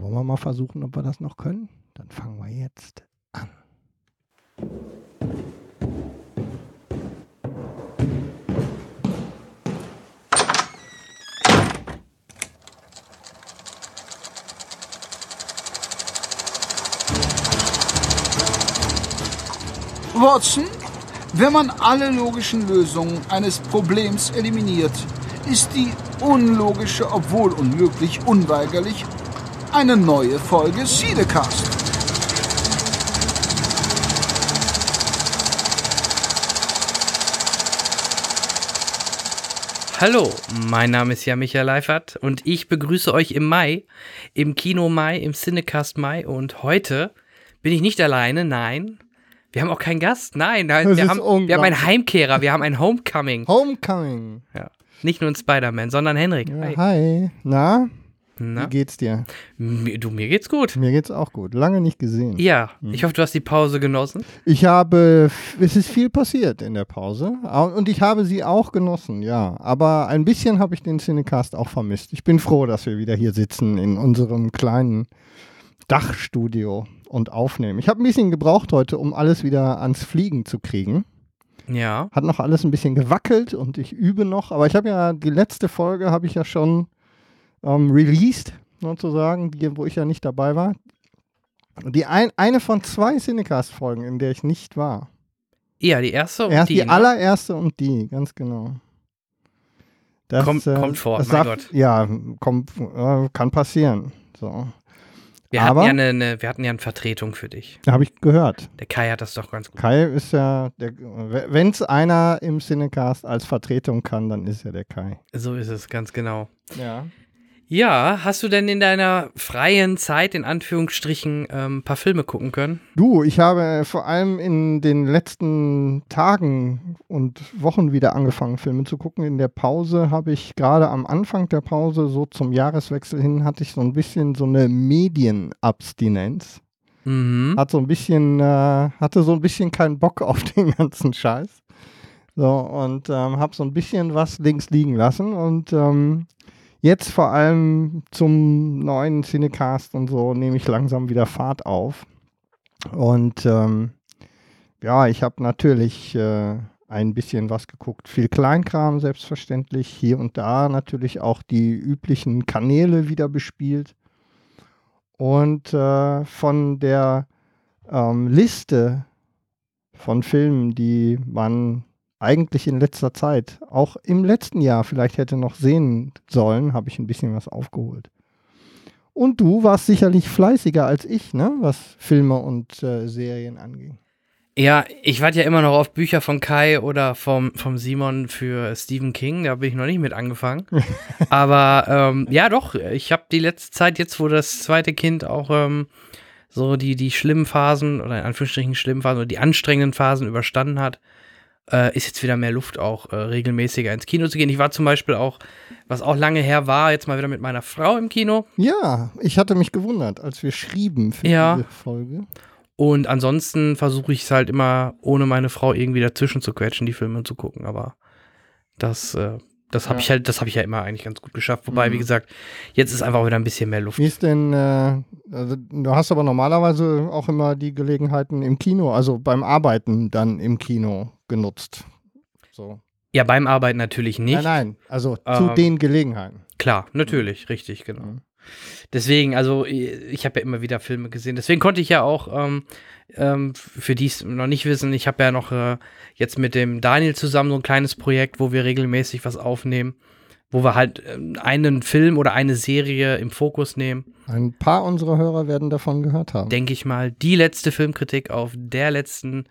wollen wir mal versuchen, ob wir das noch können? Dann fangen wir jetzt an. Watson, wenn man alle logischen Lösungen eines Problems eliminiert, ist die unlogische, obwohl unmöglich, unweigerlich eine neue Folge Siedecast. Hallo, mein Name ist ja Michael Leifert und ich begrüße euch im Mai, im Kino Mai, im Cinecast Mai und heute bin ich nicht alleine, nein, wir haben auch keinen Gast, nein, nein wir, haben, wir haben einen. Heimkehrer, wir haben ein Homecoming. Homecoming. Ja. Nicht nur ein Spider-Man, sondern Henrik. Ja, Hi. hi. Na, Na? wie geht's dir? Mir, du, mir geht's gut. Mir geht's auch gut. Lange nicht gesehen. Ja, Hm. ich hoffe, du hast die Pause genossen. Ich habe, es ist viel passiert in der Pause und ich habe sie auch genossen, ja. Aber ein bisschen habe ich den Cinecast auch vermisst. Ich bin froh, dass wir wieder hier sitzen in unserem kleinen Dachstudio und aufnehmen. Ich habe ein bisschen gebraucht heute, um alles wieder ans Fliegen zu kriegen. Ja. Hat noch alles ein bisschen gewackelt und ich übe noch. Aber ich habe ja die letzte Folge habe ich ja schon ähm, released, sozusagen, die, wo ich ja nicht dabei war. Die ein, eine von zwei Cinecast-Folgen, in der ich nicht war. Ja, die erste und Erst die, die, ne? allererste und die, ganz genau. Das, Kommt- kommt vor, mein sagt- Gott. Ja, kommt, äh, kann passieren. So, Wir hatten, aber- ja eine, eine, wir hatten ja eine Vertretung für dich. habe ich gehört. Der Kai hat das doch ganz gut. Kai ist ja, wenn es einer im Cinecast als Vertretung kann, dann ist ja der Kai. So ist es, ganz genau. Ja. Ja, hast du denn in deiner freien Zeit, in Anführungsstrichen, ähm, ein paar Filme gucken können? Du, ich habe vor allem in den letzten Tagen und Wochen wieder angefangen, Filme zu gucken. In der Pause habe ich gerade am Anfang der Pause, so zum Jahreswechsel hin, hatte ich so ein bisschen so eine Medienabstinenz. Mhm. Hat so ein bisschen, äh, hatte so ein bisschen keinen Bock auf den ganzen Scheiß. So, und ähm, habe so ein bisschen was links liegen lassen. Und ähm, jetzt vor allem zum neuen Cinecast und so nehme ich langsam wieder Fahrt auf. Und ähm, ja, ich habe natürlich äh, ein bisschen was geguckt. Viel Kleinkram selbstverständlich. Hier und da natürlich auch die üblichen Kanäle wieder bespielt. Und äh, von der ähm, Liste von Filmen, die man eigentlich in letzter Zeit, auch im letzten Jahr vielleicht hätte noch sehen sollen, habe ich ein bisschen was aufgeholt. Und du warst sicherlich fleißiger als ich, ne, was Filme und äh, Serien anging. Ja, ich warte ja immer noch auf Bücher von Kai oder vom, vom Simon für Stephen King. Da bin ich noch nicht mit angefangen. Aber ähm, ja, doch, ich habe die letzte Zeit, jetzt wo das zweite Kind auch ähm, so die, die schlimmen Phasen oder in Anführungsstrichen schlimmen Phasen oder die anstrengenden Phasen überstanden hat, äh, ist jetzt wieder mehr Luft auch äh, regelmäßiger ins Kino zu gehen. Ich war zum Beispiel auch, was auch lange her war, jetzt mal wieder mit meiner Frau im Kino. Ja, ich hatte mich gewundert, als wir schrieben für Ja. diese Folge. Und ansonsten versuche ich es halt immer, ohne meine Frau irgendwie dazwischen zu quetschen, die Filme zu gucken. Aber das, äh, das habe Ja. ich halt, das habe ich ja immer eigentlich ganz gut geschafft. Wobei, Mhm. wie gesagt, jetzt ist einfach wieder ein bisschen mehr Luft. Wie ist denn, äh, also, du hast aber normalerweise auch immer die Gelegenheiten im Kino, also beim Arbeiten dann im Kino genutzt. So. Ja, beim Arbeiten natürlich nicht. Nein, nein, also zu Ähm, den Gelegenheiten. Klar, natürlich, richtig, genau. Mhm. Deswegen, also ich habe ja immer wieder Filme gesehen. Deswegen konnte ich ja auch, ähm, ähm, für die es noch nicht wissen, ich habe ja noch äh, jetzt mit dem Daniel zusammen so ein kleines Projekt, wo wir regelmäßig was aufnehmen, wo wir halt ähm, einen Film oder eine Serie im Fokus nehmen. Ein paar unserer Hörer werden davon gehört haben. Denke ich mal, die letzte Filmkritik auf der letzten,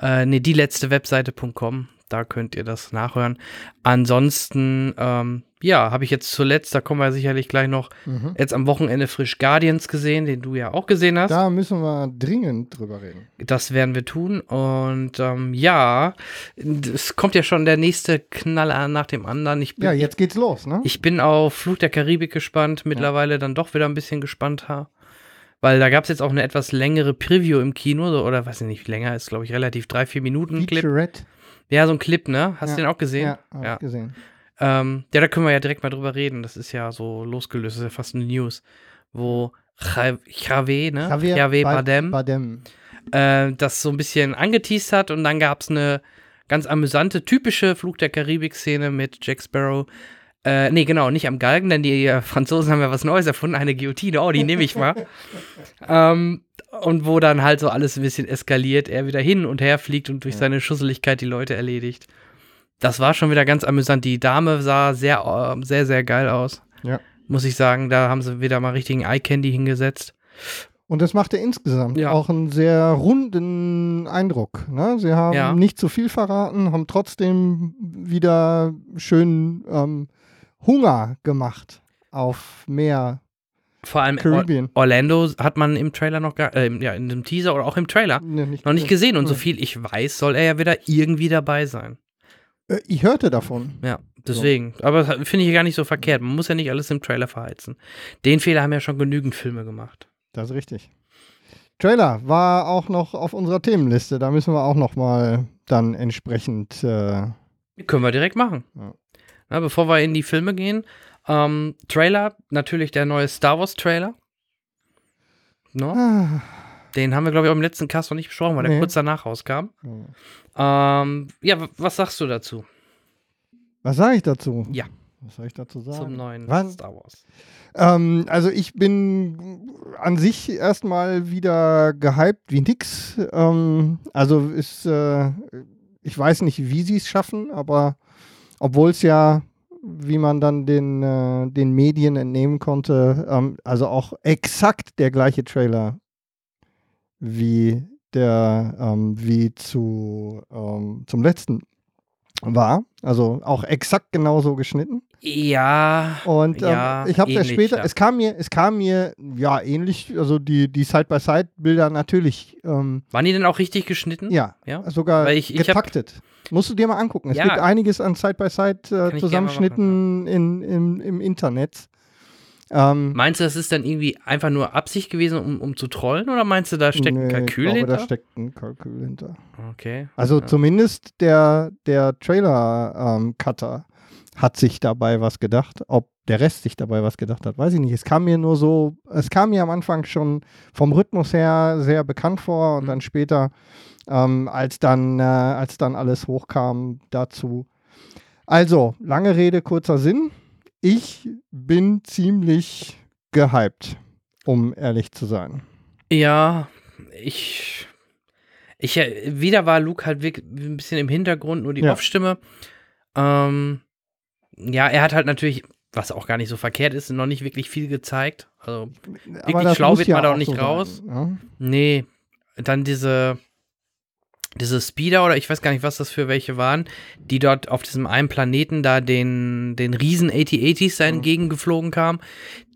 äh, nee, die letzte Webseite.com. Da könnt ihr das nachhören. Ansonsten, ähm, ja, habe ich jetzt zuletzt, da kommen wir sicherlich gleich noch, Mhm. jetzt am Wochenende frisch Guardians gesehen, den du ja auch gesehen hast. Da müssen wir dringend drüber reden. Das werden wir tun. Und ähm, ja, es kommt ja schon der nächste Knaller nach dem anderen. Ich bin, Ja, jetzt geht's los, ne? ich bin auf Fluch der Karibik gespannt, mittlerweile dann doch wieder ein bisschen gespannter. Weil da gab es jetzt auch eine etwas längere Preview im Kino, so, oder weiß ich nicht, länger ist, glaube ich, relativ drei, vier Minuten Clip. Ja, so ein Clip, ne? Hast Ja. du den auch gesehen? Ja, hab Ja. gesehen. Ähm, ja, da können wir ja direkt mal drüber reden. Das ist ja so losgelöst, das ist ja fast eine News, wo Javier, ne? Javier Javier Ba- Bardem, Bardem. äh, das so ein bisschen angeteased hat und dann gab es eine ganz amüsante, typische Flug der Karibik-Szene mit Jack Sparrow. Äh, nee, genau, nicht am Galgen, denn die äh, Franzosen haben ja was Neues erfunden, eine Guillotine, oh, die nehme ich mal. ähm, und wo dann halt so alles ein bisschen eskaliert, er wieder hin und her fliegt und durch seine Schusseligkeit die Leute erledigt. Das war schon wieder ganz amüsant. Die Dame sah sehr, äh, sehr, sehr geil aus. Ja. Muss ich sagen, da haben sie wieder mal richtigen Eye-Candy hingesetzt. Und das machte insgesamt Ja. auch einen sehr runden Eindruck. Ne? Sie haben Ja. nicht zu viel verraten, haben trotzdem wieder schön ähm, Hunger gemacht auf mehr Vor allem Caribbean. Orlando hat man im Trailer noch gar, äh, ja, in dem Teaser oder auch im Trailer Ne, nicht, noch nicht gesehen. Und so Ja. viel ich weiß, soll er ja wieder irgendwie dabei sein. Äh, ich hörte davon. Ja, deswegen. Aber das finde ich gar nicht so verkehrt. Man muss ja nicht alles im Trailer verheizen. Den Fehler haben ja schon genügend Filme gemacht. Das ist richtig. Trailer war auch noch auf unserer Themenliste. Da müssen wir auch noch mal dann entsprechend. Äh, Können wir direkt machen. Ja. Na, bevor wir in die Filme gehen, ähm, Trailer, natürlich der neue Star Wars Trailer. No? ah, Den haben wir, glaube ich, auch im letzten Cast noch nicht besprochen, weil der Nee. kurz danach rauskam. ja. Ähm, ja, was sagst du dazu? was sage ich dazu? Ja. Was soll ich dazu sagen? Zum neuen Wann- Star Wars. Ähm, also ich bin an sich erstmal wieder gehypt wie nix. Ähm, also ist, äh, ich weiß nicht, wie sie es schaffen, aber obwohl es ja, wie man dann den, äh, den Medien entnehmen konnte, ähm, also auch exakt der gleiche Trailer wie der, ähm, wie zu, ähm, zum letzten war. Also auch exakt genauso geschnitten. Ja. Und ähm, Ja, ich habe ja ähnlich, später, ja. es kam mir, es kam mir, ja, ähnlich, also die, die Side-by-Side-Bilder natürlich, ähm, Waren die denn auch richtig geschnitten? ja, Ja? sogar ich- ich hab- getaktet. Musst du dir mal angucken. Es Ja. gibt einiges an Side-by-Side-Zusammenschnitten Zusammenschnitten in, im, im Internet. Ähm, Meinst du, das ist dann irgendwie einfach nur Absicht gewesen, um, um zu trollen? Oder meinst du, da steckt ein nee, Kalkül ich glaube, hinter? da steckt ein Kalkül hinter. okay. Also Ja. zumindest der, der Trailer-Cutter hat sich dabei was gedacht. Ob der Rest sich dabei was gedacht hat, weiß ich nicht. Es kam mir nur so, es kam mir am Anfang schon vom Rhythmus her sehr bekannt vor und Mhm. dann später, ähm, als, dann, äh, als dann alles hochkam dazu. Also, lange Rede, kurzer Sinn. Ich bin ziemlich gehypt, um ehrlich zu sein. Ja, ich. Ich, äh, wieder war Luke halt wirklich ein bisschen im Hintergrund, nur die Ja. Off-Stimme. Ähm, ja, er hat halt natürlich, was auch gar nicht so verkehrt ist, noch nicht wirklich viel gezeigt. Also, Aber das schlau wird ja man da auch nicht so raus. Sein, ne? nee. Dann diese, diese Speeder oder ich weiß gar nicht, was das für welche waren, die dort auf diesem einen Planeten da den, den riesen AT-80s da Mhm. entgegengeflogen kamen,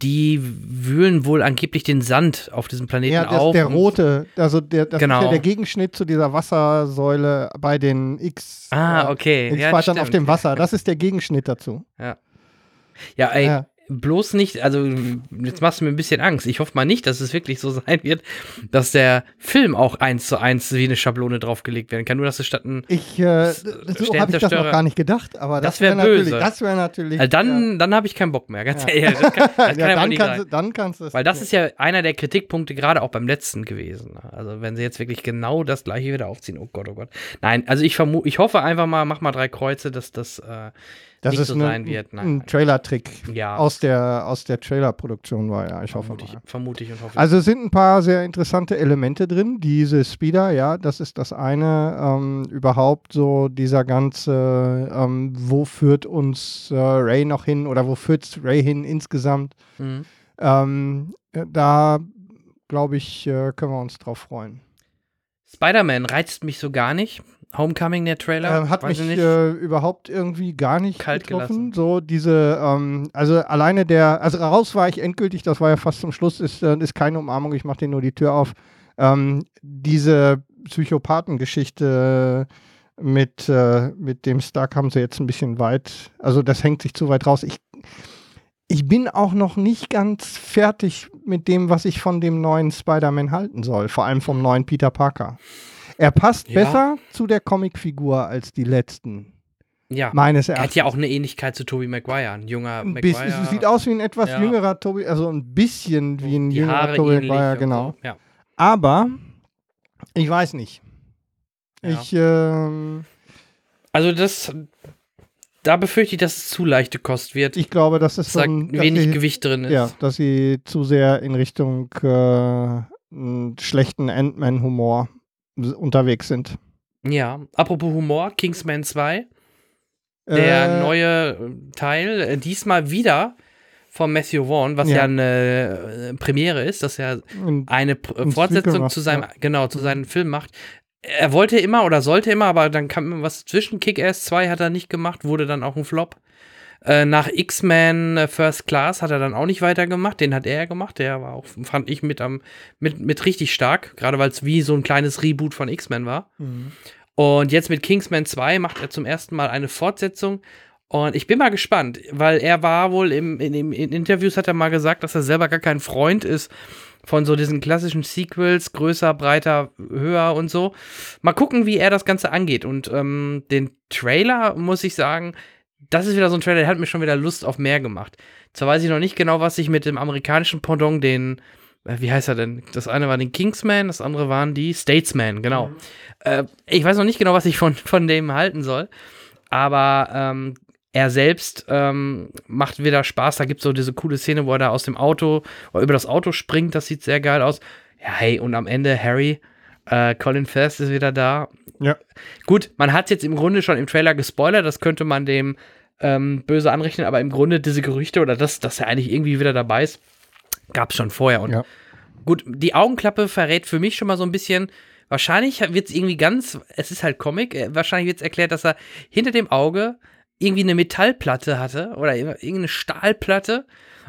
die wühlen wohl angeblich den Sand auf diesem Planeten Ja, das, auf. der rote, also der, das ist Genau. ja der Gegenschnitt zu dieser Wassersäule bei den X. Ah, äh, okay. Den Ja, Speichern auf dem Wasser. Das ist der Gegenschnitt dazu. Ja, ey, Ja. Bloß nicht, also jetzt machst du mir ein bisschen Angst. Ich hoffe mal nicht, dass es wirklich so sein wird, dass der Film auch eins zu eins wie eine Schablone draufgelegt werden kann. Nur, dass es statt ein. Ich, äh, so habe ich das noch gar nicht gedacht, aber das, Das wär wäre natürlich, böse. das wäre natürlich. Also dann dann habe ich keinen Bock mehr, ganz Ja. ehrlich. Das kann, das ja, ja, dann, kannst, du- dann kannst du es. Weil das ist ja einer der Kritikpunkte gerade auch beim letzten gewesen. Also wenn sie jetzt wirklich genau das gleiche wieder aufziehen, oh Gott, oh Gott. Nein, also ich vermute, ich hoffe einfach mal, mach mal drei Kreuze, dass das äh, das ist so ein, ein Trailer-Trick Ja. aus der, aus der Trailer-Produktion war, ja, ich hoffe vermute ich, mal. vermute ich und hoffe Also es sind ein paar sehr interessante Elemente drin. Diese Speeder, ja, das ist das eine. Ähm, überhaupt so dieser ganze, ähm, wo führt uns äh, Ray noch hin oder wo führt Ray hin insgesamt? ich. Mhm. Ähm, äh, da glaube ich, äh, können wir uns drauf freuen. Spider-Man reizt mich so gar nicht. Homecoming, der Trailer. Ähm, hat weiß mich äh, überhaupt irgendwie gar nicht Kalt getroffen. gelassen. So diese, ähm, also alleine der, also raus war ich endgültig, das war ja fast zum Schluss, ist, äh, ist keine Umarmung, ich mache dir nur die Tür auf. Ähm, diese Psychopathengeschichte mit, äh, mit dem Stark haben sie jetzt ein bisschen weit, also das hängt sich zu weit raus. Ich, ich bin auch noch nicht ganz fertig mit dem, was ich von dem neuen Spider-Man halten soll, vor allem vom neuen Peter Parker. Er passt Ja. besser zu der Comicfigur als die letzten. Ja. Meines Er hat Erachtens. ja auch eine Ähnlichkeit zu Tobey Maguire, ein junger Ein Maguire. sieht aus wie ein etwas Ja. jüngerer Toby, also ein bisschen wie ein die jüngerer Haare Toby Maguire, genau. So. Ja. Aber ich weiß nicht. Ich, ähm, Also das, da befürchte ich, dass es zu leichte Kost wird. ich glaube, dass es da ein, dass wenig sie, Gewicht drin ist. ja, dass sie zu sehr in Richtung äh, schlechten Ant-Man-Humor unterwegs sind. ja. Apropos Humor, Kingsman 2, der Äh, neue äh, Teil, äh, diesmal wieder von Matthew Vaughn, was ja, Ja. eine äh, Premiere ist, dass er eine P Fortsetzung zu seinem, ja. genau, zu seinem Film macht. Er wollte immer oder sollte immer, aber dann kam was zwischen. Kick-Ass 2 hat er nicht gemacht, wurde dann auch ein Flop. Äh, nach X-Men äh, First Class hat er dann auch nicht weitergemacht. Den hat er ja gemacht. Der war auch, fand ich, mit, am, mit, mit richtig stark. Gerade weil es wie so ein kleines Reboot von X-Men war. Mhm. Und jetzt mit Kingsman 2 macht er zum ersten Mal eine Fortsetzung. Und ich bin mal gespannt, weil er war wohl im, in, im- in Interviews hat er mal gesagt, dass er selber gar kein Freund ist von so diesen klassischen Sequels, größer, breiter, höher und so. Mal gucken, wie er das Ganze angeht. Und ähm, den Trailer, muss ich sagen, das ist wieder so ein Trailer, der hat mir schon wieder Lust auf mehr gemacht. Zwar weiß ich noch nicht genau, was ich mit dem amerikanischen Pendant, den, äh, wie heißt er denn? Das eine war den Kingsman, das andere waren die Statesman, genau. Äh, ich weiß noch nicht genau, was ich von, von dem halten soll. Aber ähm, er selbst ähm, macht wieder Spaß. Da gibt es so diese coole Szene, wo er da aus dem Auto oder über das Auto springt. Das sieht sehr geil aus. Ja, hey, und am Ende Harry, äh, Colin Firth ist wieder da. Ja. Gut, man hat es jetzt im Grunde schon im Trailer gespoilert. Das könnte man dem ähm, böse anrechnen. Aber im Grunde diese Gerüchte oder das, dass er eigentlich irgendwie wieder dabei ist, gab es schon vorher. Und Ja. Gut, die Augenklappe verrät für mich schon mal so ein bisschen. Wahrscheinlich wird es irgendwie ganz, es ist halt Comic, äh, wahrscheinlich wird es erklärt, dass er hinter dem Auge irgendwie eine Metallplatte hatte oder irgendeine Stahlplatte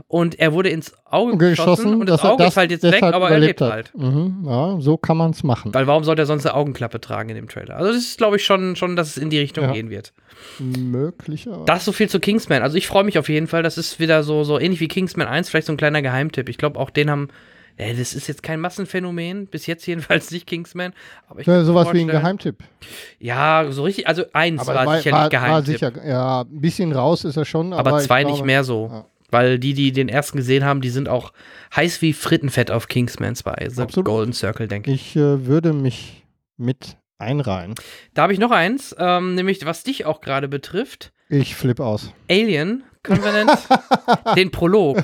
und er wurde ins Auge geschossen, geschossen, und das Auge das ist halt jetzt weg, aber er lebt hat. halt. Mhm, ja, so kann man es machen. Weil warum sollte er sonst eine Augenklappe tragen in dem Trailer? Also das ist, glaube ich, schon, schon, dass es in die Richtung Ja. gehen wird. Möglicherweise. Das so viel zu Kingsman. Also ich freue mich auf jeden Fall. Das ist wieder so, so ähnlich wie Kingsman 1, vielleicht so ein kleiner Geheimtipp. Ich glaube, auch den haben. Äh, das ist jetzt kein Massenphänomen, bis jetzt jedenfalls nicht Kingsman. Aber ich Ja, sowas wie ein Geheimtipp. Ja, so richtig. Also eins Aber war, war, sicherlich war, war Geheimtipp. sicher, ja, ein bisschen raus ist er schon. Aber, aber zwei glaube, nicht mehr so. Ja. Weil die, die den ersten gesehen haben, die sind auch heiß wie Frittenfett auf Kingsman 2. The Absolut. Golden Circle, denke ich. Ich äh, würde mich mit einreihen. Da habe ich noch eins, ähm, nämlich was dich auch gerade betrifft. Ich flipp aus. Alien Covenant, den Prolog.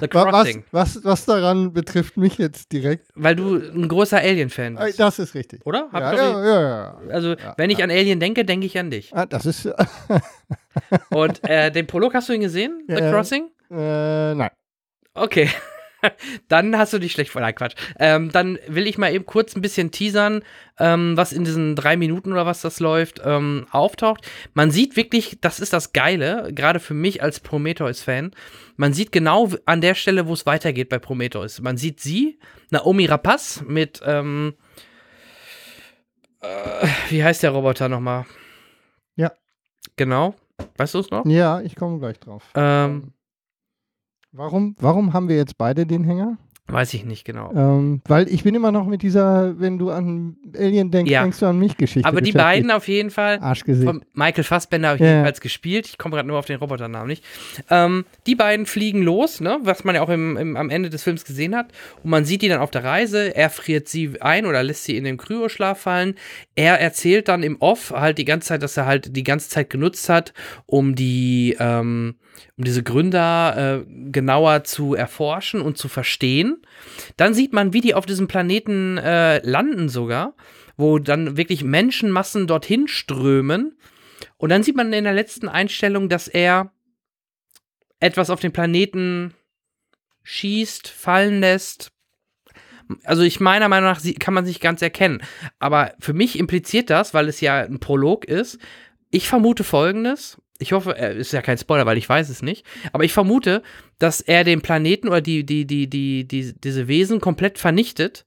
The Wa- Was, Crossing. was, was daran betrifft mich jetzt direkt? Weil du ein großer Alien-Fan bist. Das ist richtig. Oder? Ja, ja, ja, ja. Also, Ja, wenn ich an Alien denke, denke ich an dich. Ah, das ist. Und äh, den Prolog hast du ihn gesehen? The Ja. Crossing? Äh, nein. Okay. dann hast du dich schlecht vor. Nein, Quatsch. Ähm, dann will ich mal eben kurz ein bisschen teasern, ähm, was in diesen drei Minuten oder was das läuft, ähm, auftaucht. Man sieht wirklich, das ist das Geile, gerade für mich als Prometheus-Fan. Man sieht genau an der Stelle, wo es weitergeht bei Prometheus. Man sieht sie, Naomi Rapaz mit, ähm, äh, wie heißt der Roboter nochmal? Ja. Genau. Weißt du es noch? Ja, ich komme gleich drauf. Ähm, Warum, warum haben wir jetzt beide den Hänger? Weiß ich nicht genau. Ähm, weil ich bin immer noch mit dieser, wenn du an Alien denkst, Ja. denkst du an mich Geschichte. Aber die beiden auf jeden Fall. Arschgesicht. Von Michael Fassbender habe ich Ja. jedenfalls gespielt. Ich komme gerade nur auf den Roboternamen nicht. Ähm, die beiden fliegen los, ne, was man ja auch im, im, am Ende des Films gesehen hat. Und man sieht die dann auf der Reise. Er friert sie ein oder lässt sie in den Kryoschlaf fallen. Er erzählt dann im Off halt die ganze Zeit, dass er halt die ganze Zeit genutzt hat, um die, ähm, um diese Gründer äh, genauer zu erforschen und zu verstehen. Dann sieht man, wie die auf diesem Planeten äh, landen sogar, wo dann wirklich Menschenmassen dorthin strömen. Und dann sieht man in der letzten Einstellung, dass er etwas auf den Planeten schießt, fallen lässt. Also ich meiner Meinung nach kann man es nicht ganz erkennen. Aber für mich impliziert das, weil es ja ein Prolog ist, ich vermute folgendes. Ich hoffe, es ist ja kein Spoiler, weil ich weiß es nicht. Aber ich vermute, dass er den Planeten oder die, die, die, die, die, diese Wesen komplett vernichtet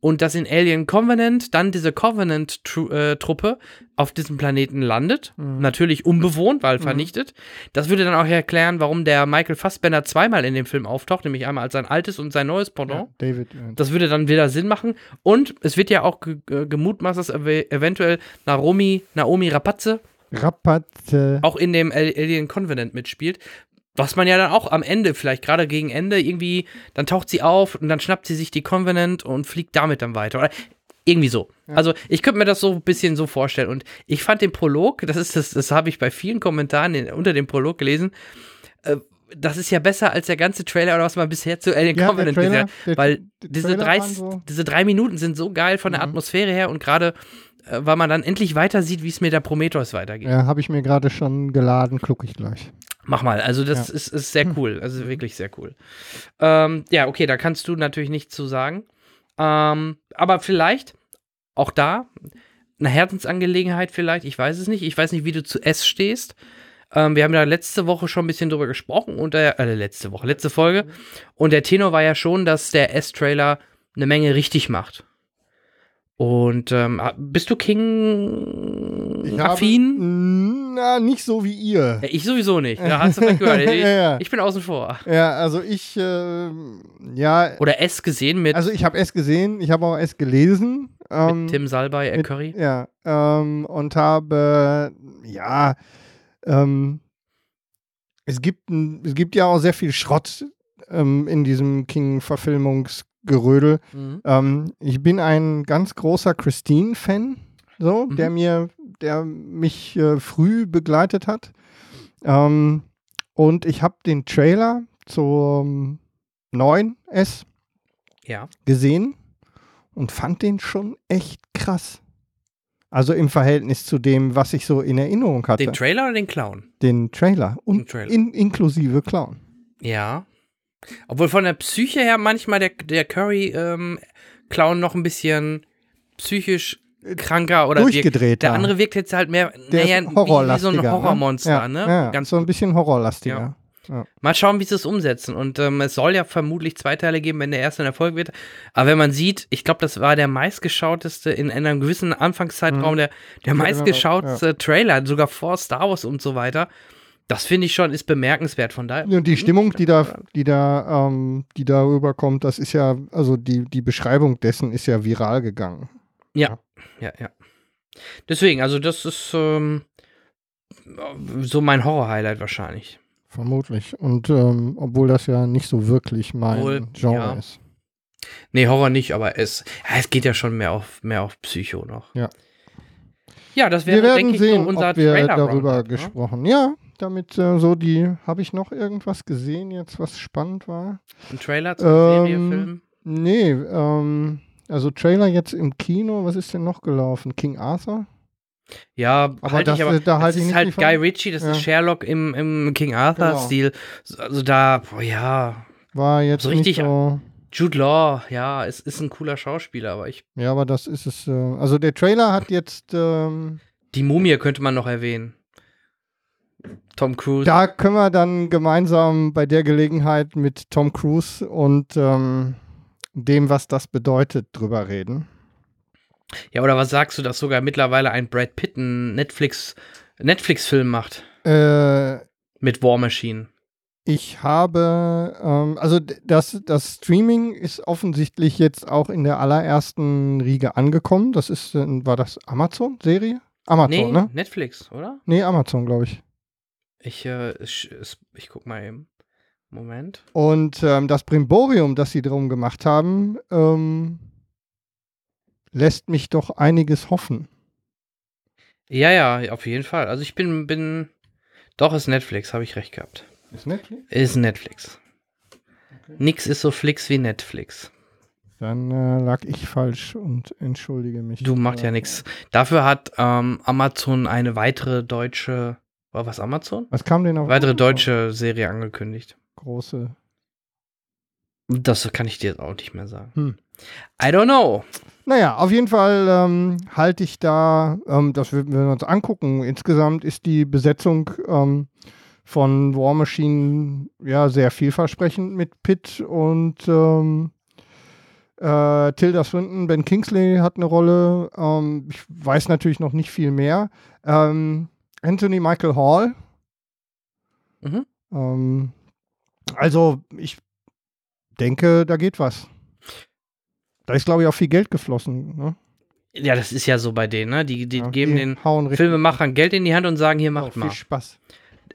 und dass in Alien Covenant dann diese Covenant-Truppe auf diesem Planeten landet. Natürlich unbewohnt, weil vernichtet. Das würde dann auch erklären, warum der Michael Fassbender zweimal in dem Film auftaucht, nämlich einmal als sein altes und sein neues Pendant. ja, David. äh, Das würde dann wieder Sinn machen. Und es wird ja auch ge ge gemutmaßt, dass ev eventuell Naomi, Naomi Rapazze Rapaze. auch in dem Al- Alien Covenant mitspielt. Was man ja dann auch am Ende, vielleicht gerade gegen Ende, irgendwie, dann taucht sie auf und dann schnappt sie sich die Covenant und fliegt damit dann weiter. Oder irgendwie so. Also ich könnte mir das so ein bisschen so vorstellen. Und ich fand den Prolog, das ist das, das habe ich bei vielen Kommentaren in, unter dem Prolog gelesen. Äh, das ist ja besser als der ganze Trailer oder was man bisher zu Alien Ja, der Covenant gesehen hat. der- Weil der diese Trailer drei, so- diese drei Minuten sind so geil von der Mhm. Atmosphäre her und gerade, weil man dann endlich weiter sieht, wie es mit der Prometheus weitergeht. Ja, habe ich mir gerade schon geladen, gucke ich gleich. Mach mal, also das ist, ist sehr cool, also wirklich sehr cool. Ähm, ja, okay, da kannst du natürlich nichts zu sagen. Ähm, aber vielleicht auch da eine Herzensangelegenheit vielleicht, ich weiß es nicht. Ich weiß nicht, wie du zu S stehst. Ähm, wir haben da letzte Woche schon ein bisschen drüber gesprochen und der, äh, letzte Woche, letzte Folge. Und der Tenor war ja schon, dass der S-Trailer eine Menge richtig macht. Und ähm, bist du King-affin? Na, nicht so wie ihr. Ja, ich sowieso nicht. Da hast du vielleicht gehört. Ich, Ja, ich bin außen vor. Ja, also ich, äh, ja, Oder S gesehen mit, also ich habe es gesehen, ich habe auch es gelesen. Ähm, mit Tim Salbei, mit- Curry. Ja, ähm, und habe, ja, ähm, es gibt, es gibt ja auch sehr viel Schrott ähm, in diesem King-Verfilmungsgerödel. Mhm. Ähm, ich bin ein ganz großer Christine-Fan, so, Mhm. der mir, der mich äh, früh begleitet hat. Ähm, und ich habe den Trailer zum neuen S Ja. gesehen und fand den schon echt krass. Also im Verhältnis zu dem, was ich so in Erinnerung hatte. Den Trailer oder den Clown? Den Trailer und Den Trailer. In, inklusive Clown. Ja. Obwohl von der Psyche her manchmal der, der Curry-Clown noch ein bisschen psychisch kranker oder wirkt. Durchgedreht. Der andere wirkt jetzt halt mehr, der naja, ist wie, wie so ein Horrormonster, ne? ne? Ja, ja, Ganz so ein bisschen horrorlastiger. Mal schauen, wie sie es umsetzen. Und ähm, es soll ja vermutlich zwei Teile geben, wenn der erste ein Erfolg wird. Aber wenn man sieht, ich glaube, das war der meistgeschauteste in einem gewissen Anfangszeitraum, Mhm. der, der Ja, meistgeschauteste Trailer, sogar vor Star Wars und so weiter. Das finde ich schon, ist bemerkenswert von daher. Und die Stimmung, die da, die da, ähm, die darüber kommt, das ist ja, also die, die Beschreibung dessen ist ja viral gegangen. Ja, ja, ja. Deswegen, also das ist ähm, so mein Horror-Highlight wahrscheinlich. Vermutlich. Und ähm, obwohl das ja nicht so wirklich mein Obwohl, Genre ja. ist. Nee, Horror nicht, aber es, es geht ja schon mehr auf, mehr auf Psycho noch. Ja. Ja, das wäre, Wir werden denke ich, sehen, so unser ob wir Trailer darüber Roundup, ne? gesprochen. Ja, damit äh, so die, habe ich noch irgendwas gesehen jetzt, was spannend war? Ein Trailer zum Ähm, Seriefilm. Nee, ähm, also Trailer jetzt im Kino, was ist denn noch gelaufen? King Arthur? Ja, aber halte das- ich aber, da halte das ich ist halt. Guy Ritchie, das Ja. ist Sherlock im, im King Arthur-Stil. Also da, boah, ja, War jetzt So richtig- nicht so. Jude Law, ja, es ist ein cooler Schauspieler, aber ich, Ja, aber das ist es. Äh, also der Trailer hat jetzt, ähm, die Mumie könnte man noch erwähnen. Tom Cruise. da können wir dann gemeinsam bei der Gelegenheit mit Tom Cruise und ähm, dem, was das bedeutet, drüber reden. Ja, oder was sagst du, dass sogar mittlerweile ein Brad Pitt einen Netflix, Netflix-Film macht Äh, mit War Machine? Ich habe, ähm, also das, das Streaming ist offensichtlich jetzt auch in der allerersten Riege angekommen. Das ist, äh, war das Amazon-Serie? Amazon, Nee, ne? Netflix, oder? Nee, Amazon, glaube ich. Ich, äh, ich, ich guck mal eben. Moment. Und ähm, das Brimborium, das sie drum gemacht haben, ähm, lässt mich doch einiges hoffen. Ja, ja, auf jeden Fall. Also ich bin, bin, doch ist Netflix, habe ich recht gehabt. Ist Netflix? Ist Netflix. Nix ist so flix wie Netflix. Dann äh, lag ich falsch und entschuldige mich. Du macht ja nichts. Dafür hat ähm, Amazon eine weitere deutsche, war was Amazon? Was kam denn auf Weitere deutsche Serie angekündigt. große? Das kann ich dir jetzt auch nicht mehr sagen. Hm. I don't know. Naja, auf jeden Fall ähm, halte ich da, ähm, das würden wir uns angucken. Insgesamt ist die Besetzung ähm, von War Machine ja sehr vielversprechend mit Pitt und ähm, äh, Tilda Swinton, Ben Kingsley hat eine Rolle. Ähm, ich weiß natürlich noch nicht viel mehr. Ähm, Anthony Michael Hall. Mhm. Ähm, also ich denke, da geht was. Da ist, glaube ich, auch viel Geld geflossen. Ne? Ja, das ist ja so bei denen, ne? Die, die Ja, geben die den Filmemachern Geld in die Hand und sagen, hier Oh, macht viel mal. Spaß.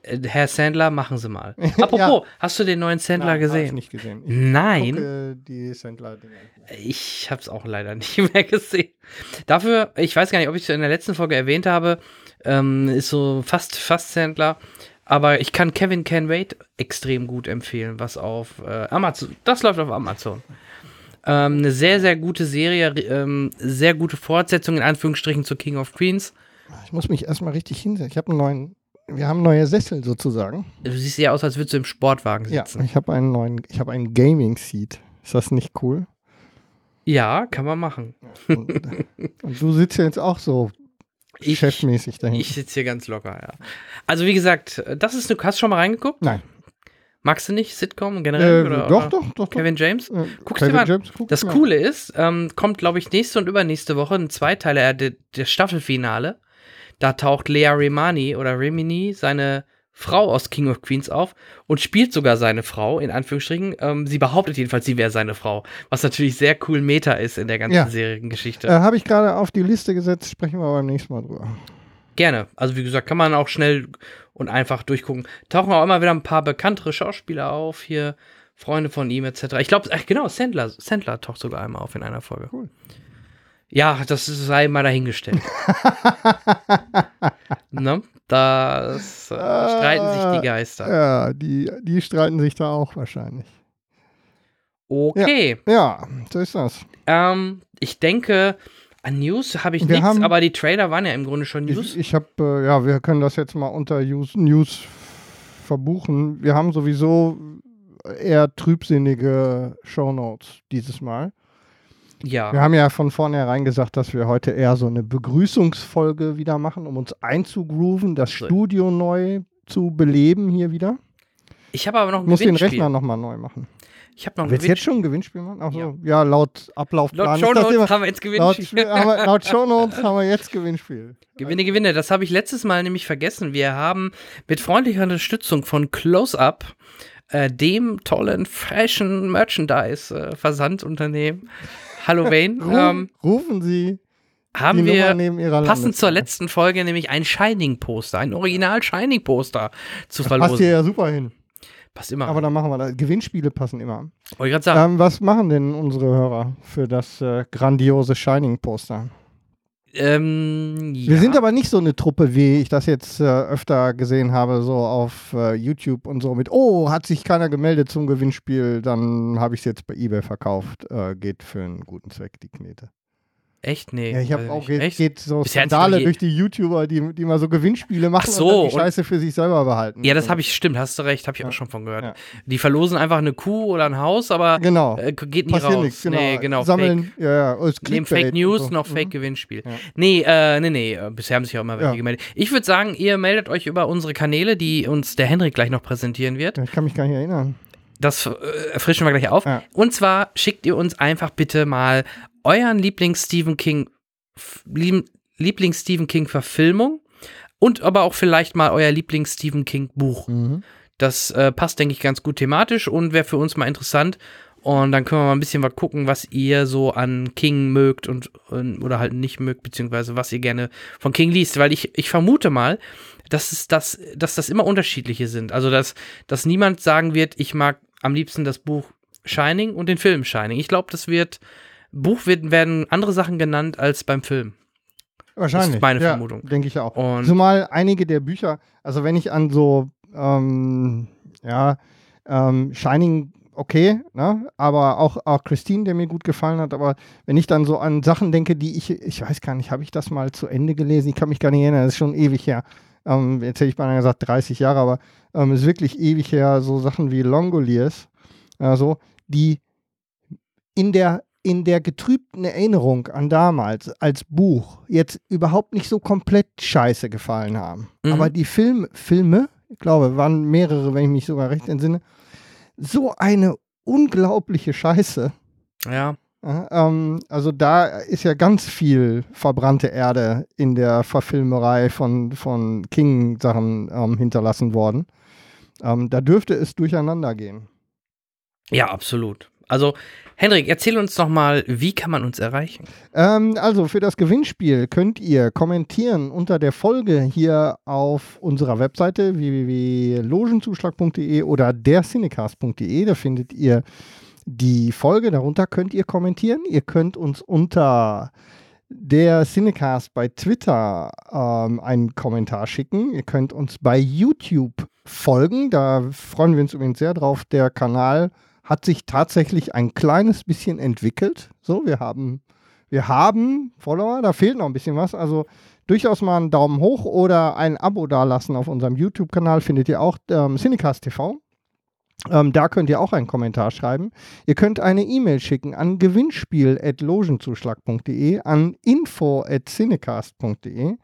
Äh, Herr Sandler, machen Sie mal. Apropos, hast du den neuen Sandler Nein, hab ich gesehen? nicht gesehen. Ich Nein, gucke die Sandler-Dinger. ich hab's auch leider nicht mehr gesehen. Dafür, ich weiß gar nicht, ob ich es in der letzten Folge erwähnt habe, ähm, ist so fast, fast Sandler. Aber ich kann Kevin Can Wait extrem gut empfehlen, was auf äh, Amazon, das läuft auf Amazon. Ähm, eine sehr, sehr gute Serie, ähm, sehr gute Fortsetzung in Anführungsstrichen zu King of Queens. Ich muss mich erstmal richtig hinsetzen. Ich habe einen neuen, wir haben neue Sessel sozusagen. Du siehst ja aus, als würdest du im Sportwagen Ja, sitzen. ich habe einen neuen, ich habe einen Gaming Seat. Ist das nicht cool? Ja, kann man machen. Und, und du sitzt ja jetzt auch so Ich- chefmäßig dahin. Ich sitze hier ganz locker, ja. Also wie gesagt, das ist eine, hast du schon mal reingeguckt? Nein. Magst du nicht Sitcom generell? Äh, oder, doch, oder doch, doch, doch. Kevin James? Äh, Guck's dir Kevin mal an. James, guck Das an. Coole ist, ähm, kommt, glaube ich, nächste und übernächste Woche ein Zweiteiler äh, der, der Staffelfinale. Da taucht Lea Remani oder Remini, seine Frau aus King of Queens auf und spielt sogar seine Frau, in Anführungsstrichen. Ähm, sie behauptet jedenfalls, sie wäre seine Frau. Was natürlich sehr cool Meta ist in der ganzen Ja. Seriengeschichte. Äh, habe ich gerade auf die Liste gesetzt, sprechen wir beim nächsten Mal drüber. Gerne. Also wie gesagt, kann man auch schnell und einfach durchgucken. Tauchen auch immer wieder ein paar bekanntere Schauspieler auf, hier Freunde von ihm etc. Ich glaube, genau, Sandler, Sandler taucht sogar einmal auf in einer Folge. Cool. Ja, das sei mal dahingestellt. ne? Das äh, streiten sich die Geister. Ja, die, die streiten sich da auch wahrscheinlich. Okay. Ja, so ist das. Ähm, ich denke, an News habe ich Wir nichts, haben- aber die Trailer waren ja im Grunde schon News. Ich, ich habe, äh, ja, wir können das jetzt mal unter News, News verbuchen. Wir haben sowieso eher trübsinnige Shownotes dieses Mal. Ja. Wir haben ja von vornherein gesagt, dass wir heute eher so eine Begrüßungsfolge wieder machen, um uns einzugrooven, das So. Studio neu zu beleben hier wieder. Ich habe aber noch ein muss den Gewinnspiel. Rechner nochmal neu machen. Ich habe noch ein Willst du jetzt Gewinnspiel. schon ein Gewinnspiel machen? Ach so, ja. laut Ablaufplan. Laut Shownotes haben wir jetzt laut, Gewinnspiel. haben wir, laut Shownotes haben wir jetzt Gewinnspiel. Gewinne, Gewinne. Das habe ich letztes Mal nämlich vergessen. Wir haben mit freundlicher Unterstützung von Close Up, äh, dem tollen Fashion Merchandise äh, Versandunternehmen, Hallo Wayne, Ru ähm, rufen Sie haben wir neben Ihrer passend zur letzten Folge nämlich ein Shining Poster, ein Original Shining Poster zu Passt hier verlosen. ja super hin. Passt immer. Aber dann machen wir das. Gewinnspiele passen immer. Wollte ich gerade sagen. Ähm, was machen denn unsere Hörer für das äh, grandiose Shining-Poster? Ähm, ja. Wir sind aber nicht so eine Truppe, wie ich das jetzt äh, öfter gesehen habe, so auf äh, YouTube und so mit, oh, hat sich keiner gemeldet zum Gewinnspiel, dann habe ich es jetzt bei eBay verkauft. Äh, geht für einen guten Zweck, die Knete. Echt? Nee. Ja, ich habe weiß auch nicht. geht, so Bisher Skandale durch die YouTuber, die, die mal so Gewinnspiele machen Ach so, und die Scheiße für sich selber behalten. Ja, das habe ich, stimmt, hast du recht, habe ich Ja. auch schon von gehört. Ja. Die verlosen einfach eine Kuh oder ein Haus, aber Genau. äh, geht nie Passiert raus. nichts, genau. Nee, genau. Sammeln, ja, ja. oh, Neben Fake News so. noch Mhm. Fake-Gewinnspiel. Ja. Nee, äh, nee, nee. äh, Bisher haben sich auch immer welche gemeldet. Ich würde sagen, ihr meldet euch über unsere Kanäle, die uns der Henrik gleich noch präsentieren wird. Ich kann mich gar nicht erinnern. Das äh, frischen wir gleich auf. Ja. Und zwar schickt ihr uns einfach bitte mal euren Lieblings-Stephen King, Lieblings-Stephen King-Verfilmung und aber auch vielleicht mal euer Lieblings-Stephen King-Buch. Mhm. Das äh, passt, denke ich, ganz gut thematisch und wäre für uns mal interessant. Und dann können wir mal ein bisschen was gucken, was ihr so an King mögt und, und oder halt nicht mögt, beziehungsweise was ihr gerne von King liest. Weil ich, ich vermute mal, dass, es das, dass das immer unterschiedliche sind. Also, dass, dass niemand sagen wird, ich mag am liebsten das Buch Shining und den Film Shining. Ich glaube, das wird, Buch wird, werden andere Sachen genannt als beim Film. Wahrscheinlich. Das ist meine ja, Vermutung. Denke ich auch. Und Zumal einige der Bücher, also wenn ich an so, ähm, ja, ähm, Shining, okay, ne? aber auch, auch Christine, der mir gut gefallen hat, aber wenn ich dann so an Sachen denke, die ich, ich weiß gar nicht, habe ich das mal zu Ende gelesen? Ich kann mich gar nicht erinnern, das ist schon ewig her. Ähm, jetzt hätte ich beinahe gesagt 30 Jahre, aber ähm, ist wirklich ewig her, so Sachen wie Longoliers, also die in der in der getrübten Erinnerung an damals als Buch jetzt überhaupt nicht so komplett scheiße gefallen haben. Mhm. Aber die Film, Filme, ich glaube, waren mehrere, wenn ich mich sogar recht entsinne, so eine unglaubliche Scheiße. ja, Ja, ähm, also da ist ja ganz viel verbrannte Erde in der Verfilmerei von, von King-Sachen ähm, hinterlassen worden. Ähm, da dürfte es durcheinander gehen. ja, absolut. Also, Henrik, erzähl uns doch mal, wie kann man uns erreichen? Ähm, also für das Gewinnspiel könnt ihr kommentieren unter der Folge hier auf unserer Webseite www.logenzuschlag.de oder dercinecast.de. Da findet ihr die Folge. Darunter könnt ihr kommentieren. Ihr könnt uns unter der Cinecast bei Twitter ähm, einen Kommentar schicken. Ihr könnt uns bei YouTube folgen. Da freuen wir uns übrigens sehr drauf. Der Kanal hat sich tatsächlich ein kleines bisschen entwickelt. So, wir haben, wir haben Follower, da fehlt noch ein bisschen was. Also durchaus mal einen Daumen hoch oder ein Abo dalassen auf unserem YouTube-Kanal. Findet ihr auch ähm, Cinecast TV. Ähm, da könnt ihr auch einen Kommentar schreiben. Ihr könnt eine E-Mail schicken an gewinnspiel.logenzuschlag.de, an info.cinecast.de.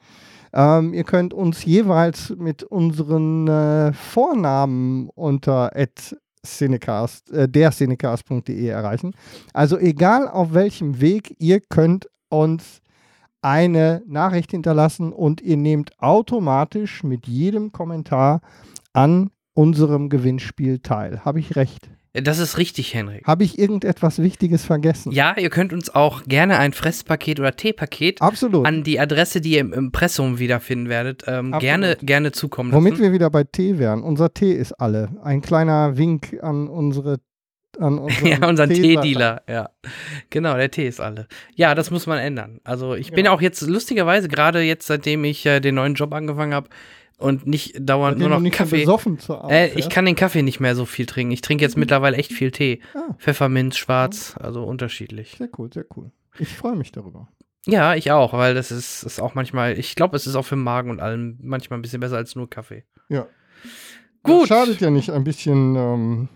Ähm, ihr könnt uns jeweils mit unseren äh, Vornamen unter Cinecast, äh, der Cinecast.de erreichen. Also egal auf welchem Weg, ihr könnt uns eine Nachricht hinterlassen und ihr nehmt automatisch mit jedem Kommentar an unserem Gewinnspiel teil. Habe ich recht? Das ist richtig, Henrik. Habe ich irgendetwas Wichtiges vergessen? Ja, ihr könnt uns auch gerne ein Fresspaket oder Teepaket Absolut. an die Adresse, die ihr im Impressum wiederfinden werdet, ähm, gerne, gerne zukommen lassen. Womit wir wieder bei Tee wären. Unser Tee ist alle. Ein kleiner Wink an unsere an unseren ja, unseren Teedealer, ja. Genau, der Tee ist alle. Ja, das muss man ändern. Also ich bin auch jetzt lustigerweise, gerade jetzt, seitdem ich äh, den neuen Job angefangen habe, und nicht dauernd nur noch nicht Kaffee. Besoffen zur Arbeit, äh, ich kann den Kaffee nicht mehr so viel trinken. Ich trinke jetzt mittlerweile echt viel Tee. Ah. Pfefferminz, schwarz, also unterschiedlich. Sehr cool, sehr cool. Ich freue mich darüber. Ja, ich auch, weil das ist, ist auch manchmal, ich glaube, es ist auch für den Magen und allem manchmal ein bisschen besser als nur Kaffee. Ja. Gut. Das schadet ja nicht, ein bisschen, ähm,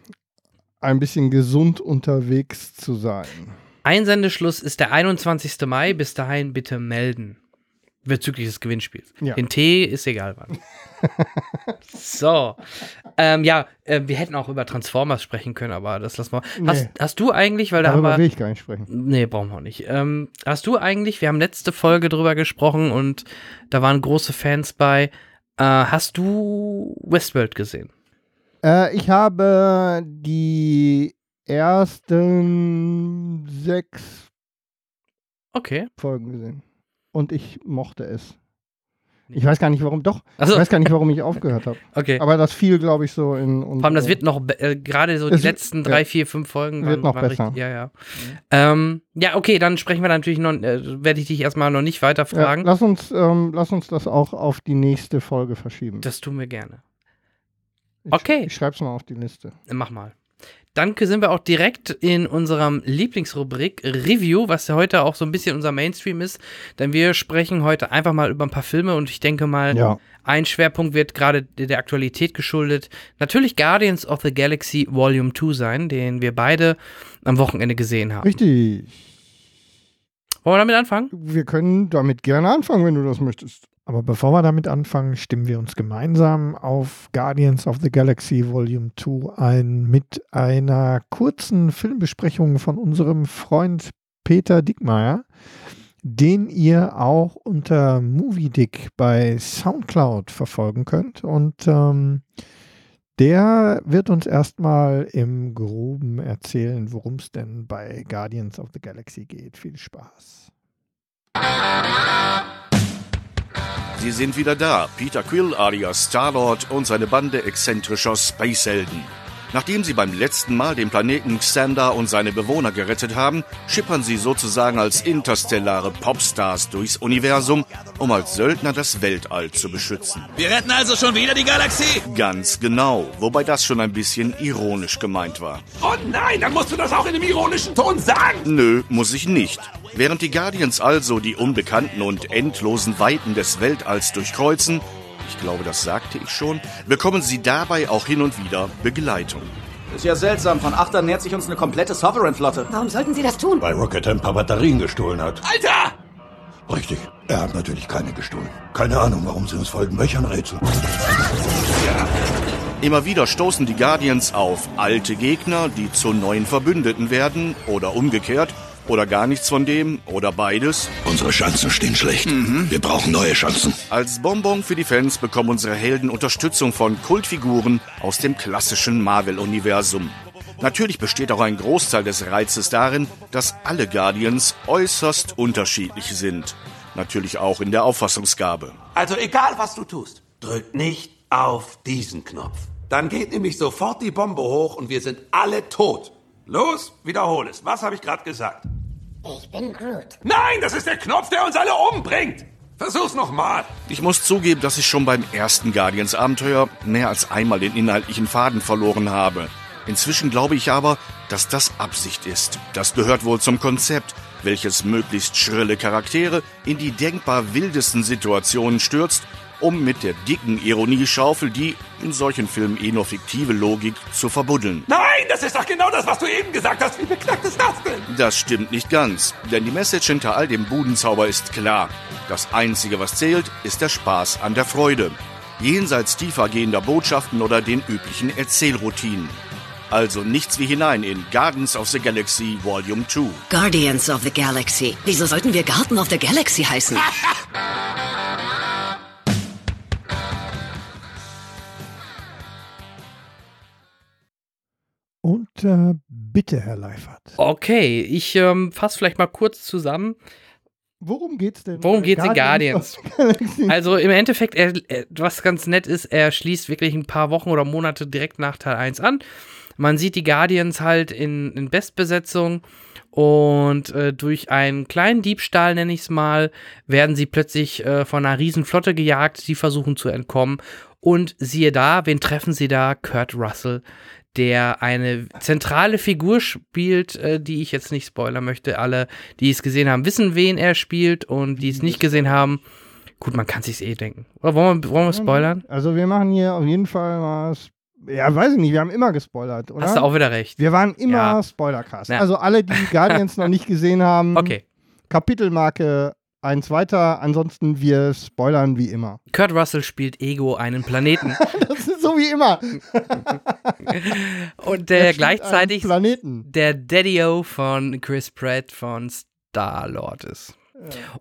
ein bisschen gesund unterwegs zu sein. Einsendeschluss ist der 21. Mai. Bis dahin bitte melden bezüglich des Gewinnspiels. Ja. Den Tee ist egal wann. so. Ähm, ja, äh, wir hätten auch über Transformers sprechen können, aber das lassen wir. Hast, Nee. hast du eigentlich, weil da haben Darüber wir. will ich gar nicht sprechen. Nee, brauchen wir auch nicht. Ähm, hast du eigentlich, wir haben letzte Folge drüber gesprochen und da waren große Fans bei. Äh, hast du Westworld gesehen? Äh, ich habe die ersten sechs Okay. Folgen gesehen. Und ich mochte es. Ich weiß gar nicht, warum. Doch, Also, ich weiß gar nicht, warum ich aufgehört habe. okay. Aber das fiel, glaube ich, so in Vor allem, das wird noch, äh, gerade so die letzten ja. drei, vier, fünf Folgen Wird waren, noch waren besser. Richtig, ja, ja. Ähm, ja, okay, dann sprechen wir natürlich noch, äh, werde ich dich erstmal noch nicht weiter Ja, fragen. lass, uns, ähm, lass uns das auch auf die nächste Folge verschieben. das tun wir gerne. ich, okay. Ich schreibe es mal auf die Liste. Mach mal. Dann sind wir auch direkt in unserem Lieblingsrubrik Review, was ja heute auch so ein bisschen unser Mainstream ist. Denn wir sprechen heute einfach mal über ein paar Filme und ich denke mal, Ja. ein Schwerpunkt wird gerade der Aktualität geschuldet. Natürlich Guardians of the Galaxy Volume 2 sein, den wir beide am Wochenende gesehen haben. Richtig. Wollen wir damit anfangen? Wir können damit gerne anfangen, wenn du das möchtest. Aber bevor wir damit anfangen, stimmen wir uns gemeinsam auf Guardians of the Galaxy Volume 2 ein mit einer kurzen Filmbesprechung von unserem Freund Peter Dickmeyer, den ihr auch unter MovieDick bei Soundcloud verfolgen könnt. Und ähm, der wird uns erstmal im Groben erzählen, worum es denn bei Guardians of the Galaxy geht. Viel Spaß. Sie sind wieder da, Peter Quill alias Starlord und seine Bande exzentrischer Spacehelden. Nachdem sie beim letzten Mal den Planeten Xander und seine Bewohner gerettet haben, schippern sie sozusagen als interstellare Popstars durchs Universum, um als Söldner das Weltall zu beschützen. Wir retten also schon wieder die Galaxie? Ganz genau, wobei das schon ein bisschen ironisch gemeint war. Oh nein, dann musst du das auch in einem ironischen Ton sagen. Nö, muss ich nicht. Während die Guardians also die unbekannten und endlosen Weiten des Weltalls durchkreuzen, ich glaube, das sagte ich schon, bekommen sie dabei auch hin und wieder Begleitung. Ist ja seltsam, von Achtern nähert sich uns eine komplette Sovereign-Flotte. Warum sollten Sie das tun? Weil Rocket ein paar Batterien gestohlen hat. Alter! Richtig, er hat natürlich keine gestohlen. Keine Ahnung, warum sie uns folgen. Welch ein Rätsel. Immer wieder stoßen die Guardians auf alte Gegner, die zu neuen Verbündeten werden, oder umgekehrt, oder gar nichts von dem, oder beides. Unsere Chancen stehen schlecht. Wir brauchen neue Chancen. Als Bonbon für die Fans bekommen unsere Helden Unterstützung von Kultfiguren aus dem klassischen Marvel-Universum. Natürlich besteht auch ein Großteil des Reizes darin, dass alle Guardians äußerst unterschiedlich sind. Natürlich auch in der Auffassungsgabe. Also egal, was du tust, drück nicht auf diesen Knopf. Dann geht nämlich sofort die Bombe hoch und wir sind alle tot. Los, wiederhol es. Was habe ich gerade gesagt? Ich bin Groot. Nein, das ist der Knopf, der uns alle umbringt. Versuch's nochmal. Ich muss zugeben, dass ich schon beim ersten Guardians-Abenteuer mehr als einmal den inhaltlichen Faden verloren habe. Inzwischen glaube ich aber, dass das Absicht ist. Das gehört wohl zum Konzept, welches möglichst schrille Charaktere in die denkbar wildesten Situationen stürzt um mit der dicken Ironieschaufel die in solchen Filmen eh nur fiktive Logik zu verbuddeln. Nein, das ist doch genau das, was du eben gesagt hast. Wie beknackt ist das denn? Das stimmt nicht ganz, denn die Message hinter all dem Budenzauber ist klar. Das Einzige, was zählt, ist der Spaß an der Freude. Jenseits tiefergehender Botschaften oder den üblichen Erzählroutinen. Also nichts wie hinein in Gardens of the Galaxy Volume 2. Guardians of the Galaxy. Wieso sollten wir Garden of the Galaxy heißen? Und äh, bitte, Herr Leifert. Okay, ich ähm, fasse vielleicht mal kurz zusammen. Worum geht's denn? Worum geht's in Guardians? also im Endeffekt, er, er, was ganz nett ist, er schließt wirklich ein paar Wochen oder Monate direkt nach Teil 1 an. Man sieht die Guardians halt in, in Bestbesetzung und äh, durch einen kleinen Diebstahl, nenne ich es mal, werden sie plötzlich äh, von einer Riesenflotte gejagt, die versuchen zu entkommen. Und siehe da, wen treffen sie da? Kurt Russell, der eine zentrale Figur spielt, äh, die ich jetzt nicht spoilern möchte. Alle, die es gesehen haben, wissen, wen er spielt und die es nicht gesehen haben, gut, man kann sich's eh denken. Oder wollen wir, wollen wir spoilern? Also wir machen hier auf jeden Fall was. Ja, weiß ich nicht, wir haben immer gespoilert, oder? Hast du auch wieder recht. Wir waren immer Ja. Spoilercast. Ja. Also alle, die Guardians noch nicht gesehen haben, Okay. Kapitelmarke eins weiter. Ansonsten wir spoilern wie immer. Kurt Russell spielt Ego einen Planeten Das so wie immer. und der Er spielt gleichzeitig Planeten. der Daddy-O von Chris Pratt von Star-Lord ist.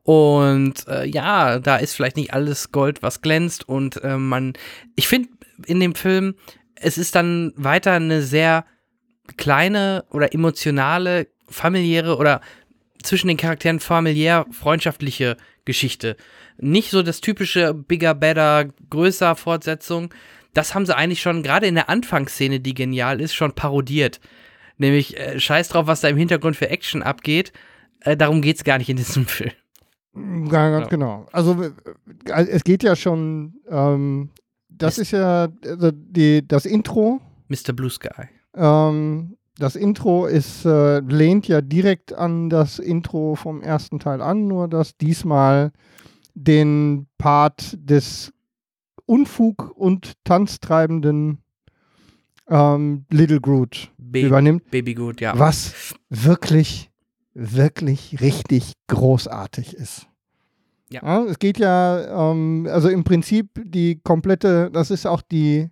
Und äh, ja, da ist vielleicht nicht alles Gold, was glänzt. Und äh, man, ich finde in dem Film, es ist dann weiter eine sehr kleine oder emotionale, familiäre oder zwischen den Charakteren familiär freundschaftliche Geschichte. Nicht so das typische bigger, better, größer Fortsetzung. Das haben sie eigentlich schon gerade in der Anfangsszene, die genial ist, schon parodiert. Nämlich äh, scheiß drauf, was da im Hintergrund für Action abgeht. Äh, darum geht's gar nicht in diesem Film. Ja, ganz Ja. genau. Also es geht ja schon, ähm, das ist ja also die, das Intro. Mr. Blue Sky. Ähm, das Intro ist, äh, lehnt ja direkt an das Intro vom ersten Teil an, nur dass diesmal den Part des Unfug und tanztreibenden ähm, Little Groot Ba übernimmt, Baby Good, ja. was wirklich, wirklich richtig großartig ist. Ja. es geht ja, ähm, also im Prinzip die komplette, das ist auch die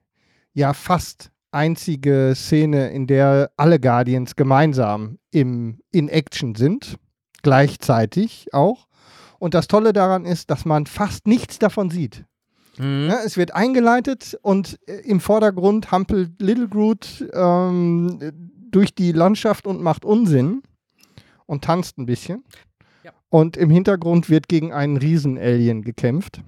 ja fast einzige Szene, in der alle Guardians gemeinsam im, in Action sind, gleichzeitig auch. Und das Tolle daran ist, dass man fast nichts davon sieht. Mhm. Ja, es wird eingeleitet und äh, im Vordergrund hampelt Little Groot ähm, durch die Landschaft und macht Unsinn und tanzt ein bisschen. Ja. Und im Hintergrund wird gegen einen Riesen-Alien gekämpft.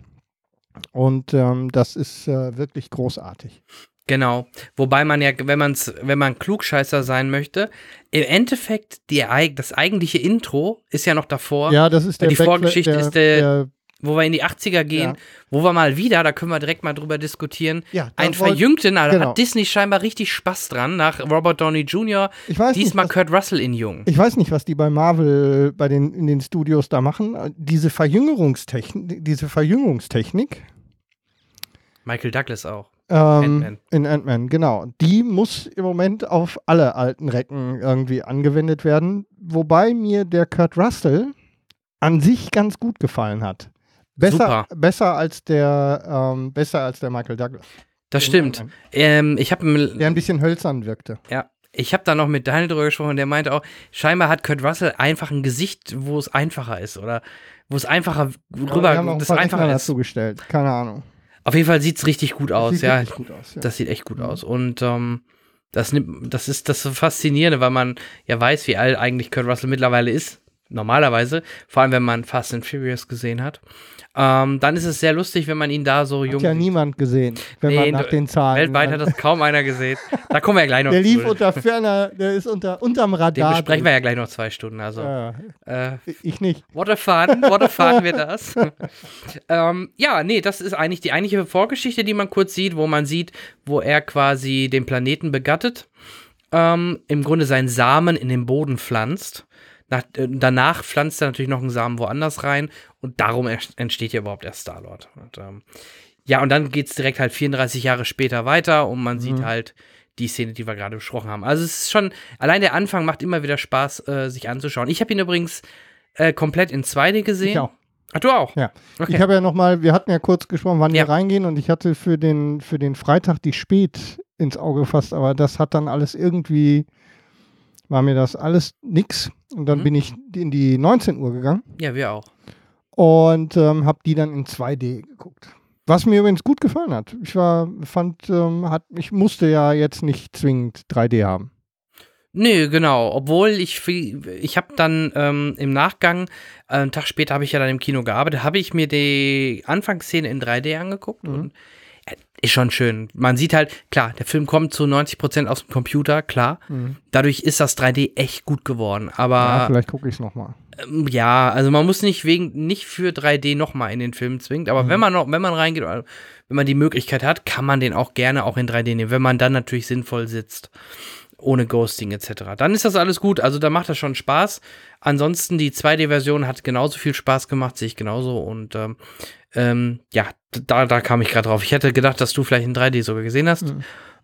Und ähm, das ist äh, wirklich großartig. Genau. Wobei man ja, wenn man's, wenn man Klugscheißer sein möchte, im Endeffekt die, das eigentliche Intro ist ja noch davor, Ja, das ist der die Backfla- Vorgeschichte der, ist der- der wo wir in die 80er gehen, Ja. wo wir mal wieder, da können wir direkt mal drüber diskutieren, Ja, einen verjüngten, da genau. hat Disney scheinbar richtig Spaß dran, nach Robert Downey Jr., Ich weiß nicht, diesmal was- Kurt Russell in jung. Ich weiß nicht, was die bei Marvel bei den, in den Studios da machen. Diese Verjüngungstechnik, diese Verjüngungstechnik Michael Douglas auch. ähm, Ant-Man. in Ant-Man, genau. Die muss im Moment auf alle alten Recken irgendwie angewendet werden. Wobei mir der Kurt Russell an sich ganz gut gefallen hat. Besser, Super. besser als der ähm, besser als der Michael Douglas. Das stimmt. Ähm, ich habe Der ein bisschen hölzern wirkte. Ja, ich habe da noch mit Daniel drüber gesprochen, der meinte auch, scheinbar hat Kurt Russell einfach ein Gesicht, wo es einfacher ist oder wo es einfacher rüber, noch ein das paar Rechner einfacher ist. dazu gestellt. Keine Ahnung. Auf jeden Fall sieht es richtig gut aus, Sieht ja. gut aus. Ja. Das sieht echt gut Mhm. aus. Und ähm, Das, nimmt, das ist das Faszinierende, weil man ja weiß, wie alt eigentlich Kurt Russell mittlerweile ist. Normalerweise. Vor allem, wenn man Fast and Furious gesehen hat. Ähm, dann ist es sehr lustig, wenn man ihn da so Hat jung. ja niemand gesehen, wenn Nee, man nach den Zahlen. Weltweit hat das kaum einer gesehen. Da kommen wir ja gleich noch der lief zu. unter ferner, der ist unter unterm Den Radar. besprechen wir ja gleich noch zwei Stunden. Also, Ja, äh, ich nicht. what a fun, what a fun wird das. ähm, ja, nee, das ist eigentlich die eigentliche Vorgeschichte, die man kurz sieht, wo man sieht, wo er quasi den Planeten begattet. Ähm, Im Grunde seinen Samen in den Boden pflanzt. Nach, äh, danach pflanzt er natürlich noch einen Samen woanders rein und darum entsteht ja überhaupt erst Star-Lord. Ähm, ja, und dann geht es direkt halt 34 Jahre später weiter und man sieht halt die Szene, die wir gerade besprochen haben. Also es ist schon, allein der Anfang macht immer wieder Spaß, äh, sich anzuschauen. Ich habe ihn übrigens äh, komplett in 2D gesehen. Ich auch. Ach, du auch? Ja. Okay. Ich habe ja noch mal, wir hatten ja kurz gesprochen, wann Ja. wir reingehen und ich hatte für den, für den Freitag die Spät ins Auge gefasst, aber das hat dann alles irgendwie, war mir das alles nix. Und dann Mhm. bin ich in die 19 Uhr gegangen Ja, wir auch. und ähm, habe die dann in 2D geguckt. Was mir übrigens gut gefallen hat. Ich war, fand, ähm, hat, ich musste ja jetzt nicht zwingend 3D haben. Nö, genau. Obwohl ich, ich habe dann ähm, im Nachgang, äh, einen Tag später habe ich ja dann im Kino gearbeitet, habe ich mir die Anfangsszene in 3D angeguckt Mhm. und ist schon schön. Man sieht halt, klar, der Film kommt zu 90% aus dem Computer, klar. Dadurch ist das 3D echt gut geworden. ja, Aber vielleicht gucke ich es nochmal. ähm, ja, also man muss nicht wegen, nicht für 3D nochmal in den Film zwingt, aber wenn man noch, wenn man reingeht, oder wenn man die Möglichkeit hat, kann man den auch gerne auch in 3D nehmen, wenn man dann natürlich sinnvoll sitzt. Ohne Ghosting etc. Dann ist das alles gut, also da macht das schon Spaß. Ansonsten die 2D-Version hat genauso viel Spaß gemacht, sehe ich genauso. Und ähm, ähm, ja, da, da kam ich gerade drauf. Ich hätte gedacht, dass du vielleicht in 3D sogar gesehen hast.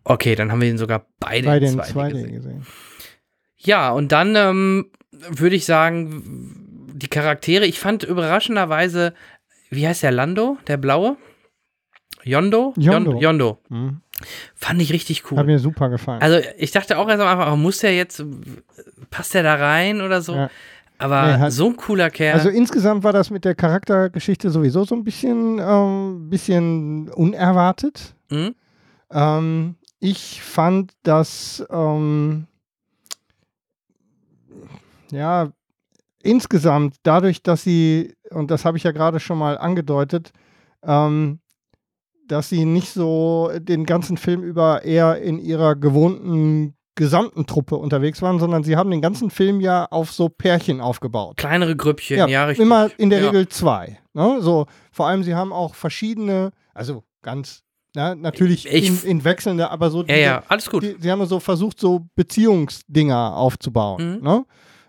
Okay, dann haben wir ihn sogar beide Bei in den 2D, 2D gesehen. gesehen. Ja, und dann ähm, würde ich sagen, die Charaktere, ich fand überraschenderweise, wie heißt der Lando, der blaue? Yondo? Yondo. Yon- Yondo. Mhm. Fand ich richtig cool. Hat mir super gefallen. Also ich dachte auch erst am Anfang, muss der jetzt, passt der da rein oder so? Ja. Aber Nee, so ein cooler Kerl. Also insgesamt war das mit der Charaktergeschichte sowieso so ein bisschen, ähm, bisschen unerwartet. Mhm. Ähm, ich fand, dass ähm, ja insgesamt dadurch, dass sie, und das habe ich ja gerade schon mal angedeutet, ähm, dass sie nicht so den ganzen Film über eher in ihrer gewohnten gesamten Truppe unterwegs waren, sondern sie haben den ganzen Film ja auf so Pärchen aufgebaut. Kleinere Grüppchen, ja, richtig. Immer in der Ja. Regel zwei. Ne? So, vor allem, sie haben auch verschiedene, also ganz, na, natürlich Ich- in, in wechselnde, aber so. Ja, ja, alles gut. Die, sie haben so versucht, so Beziehungsdinger aufzubauen. Mhm. Ne?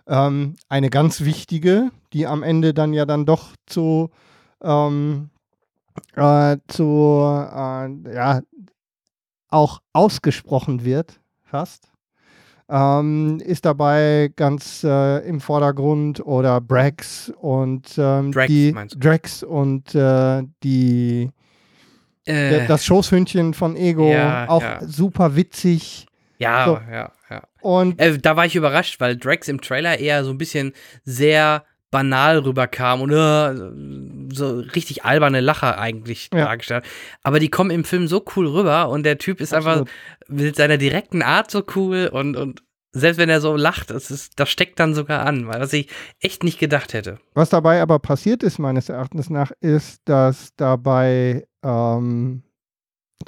Ähm, eine ganz wichtige, die am Ende dann ja dann doch zu, ähm, äh, zu, äh, ja, auch ausgesprochen wird, fast. Ähm, ist dabei ganz äh, im Vordergrund oder Brax und ähm, Drax, die? Drax und äh, die Äh, das Schoßhündchen von Ego ja, auch ja. super witzig ja, so. ja, ja. und Äh, da war ich überrascht, weil Drax im Trailer eher so ein bisschen sehr banal rüberkam und äh, so richtig alberne Lacher eigentlich Ja. dargestellt. Aber die kommen im Film so cool rüber und der Typ ist Absolut. einfach mit seiner direkten Art so cool und, und selbst wenn er so lacht, das, ist, das steckt dann sogar an, weil was ich echt nicht gedacht hätte. Was dabei aber passiert ist, meines Erachtens nach, ist, dass dabei ähm,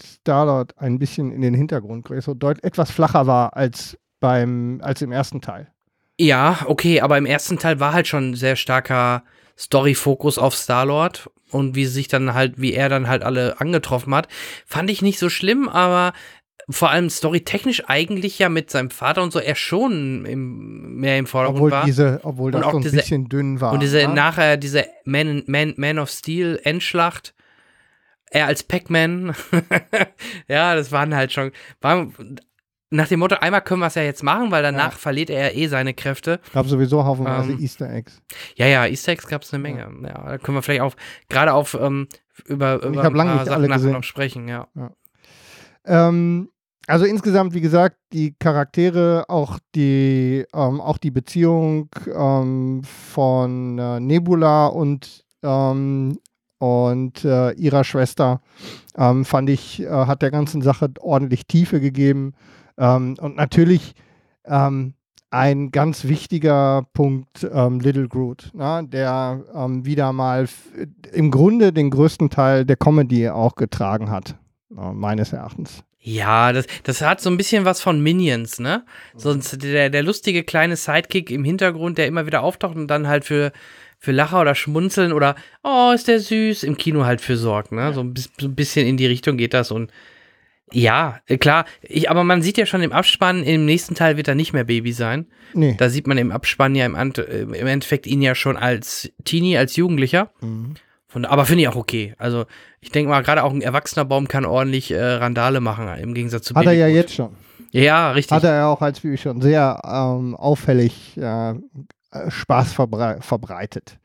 Starlord ein bisschen in den Hintergrund gerät, so deut etwas flacher war als beim als im ersten Teil. Ja, okay, aber im ersten Teil war halt schon ein sehr starker Story-Fokus auf Star-Lord und wie sich dann halt, wie er dann halt alle angetroffen hat, fand ich nicht so schlimm, aber vor allem storytechnisch eigentlich ja mit seinem Vater und so er schon im, mehr im Vordergrund Obwohl war. diese, obwohl Und das auch so ein diese- bisschen dünn war. und diese ne? nachher, diese Man, Man, Man of Steel Endschlacht, er als Pac-Man, ja, das waren halt schon, war, nach dem Motto, einmal können wir es ja jetzt machen, weil danach verliert er eh seine Kräfte. gab sowieso haufenweise Ähm, Easter Eggs. Ja, ja, Easter Eggs gab es eine Menge. Ja. da können wir vielleicht auch gerade auf ähm, über, über lang ein paar nicht Sachen nachher noch sprechen, ja. Ähm, also insgesamt, wie gesagt, die Charaktere, auch die, ähm, auch die Beziehung ähm, von äh, Nebula und, ähm, und äh, ihrer Schwester ähm, fand ich, äh, hat der ganzen Sache ordentlich Tiefe gegeben. Ähm, und natürlich ähm, ein ganz wichtiger Punkt ähm, Little Groot, na, der ähm, wieder mal f- im Grunde den größten Teil der Comedy auch getragen hat, äh, meines Erachtens. Ja, das, das hat so ein bisschen was von Minions, ne? Sonst der, der lustige kleine Sidekick im Hintergrund, der immer wieder auftaucht und dann halt für, für Lacher oder Schmunzeln oder oh, ist der süß, im Kino halt für sorgt, ne? So, ein bis- so ein bisschen in die Richtung geht das und ja, äh, klar, ich, aber man sieht ja schon im Abspann, im nächsten Teil wird er nicht mehr Baby sein. Nee. Da sieht man im Abspann ja im, Ant äh, im Endeffekt ihn ja schon als Teenie, als Jugendlicher. Mhm. Von, aber finde ich auch okay. Also ich denke mal, gerade auch ein erwachsener Baum kann ordentlich äh, Randale machen, im Gegensatz zu Hat er ja Babybrot. jetzt schon. Ja, richtig. Hat er ja auch als Baby schon sehr ähm, auffällig äh, äh, Spaß verbrei verbreitet.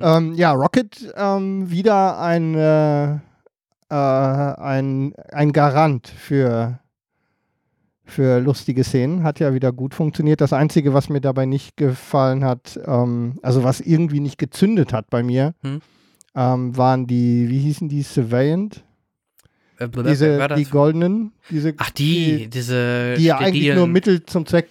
Ähm, ja, Rocket ähm, wieder ein, äh, äh, ein, ein Garant für, für lustige Szenen. Hat ja wieder gut funktioniert. Das Einzige, was mir dabei nicht gefallen hat, ähm, also was irgendwie nicht gezündet hat bei mir, Hm. ähm, waren die, wie hießen die, Surveillant? Äh, Diese, die goldenen, diese, Ach, die, diese die ja eigentlich nur Mittel zum Zweck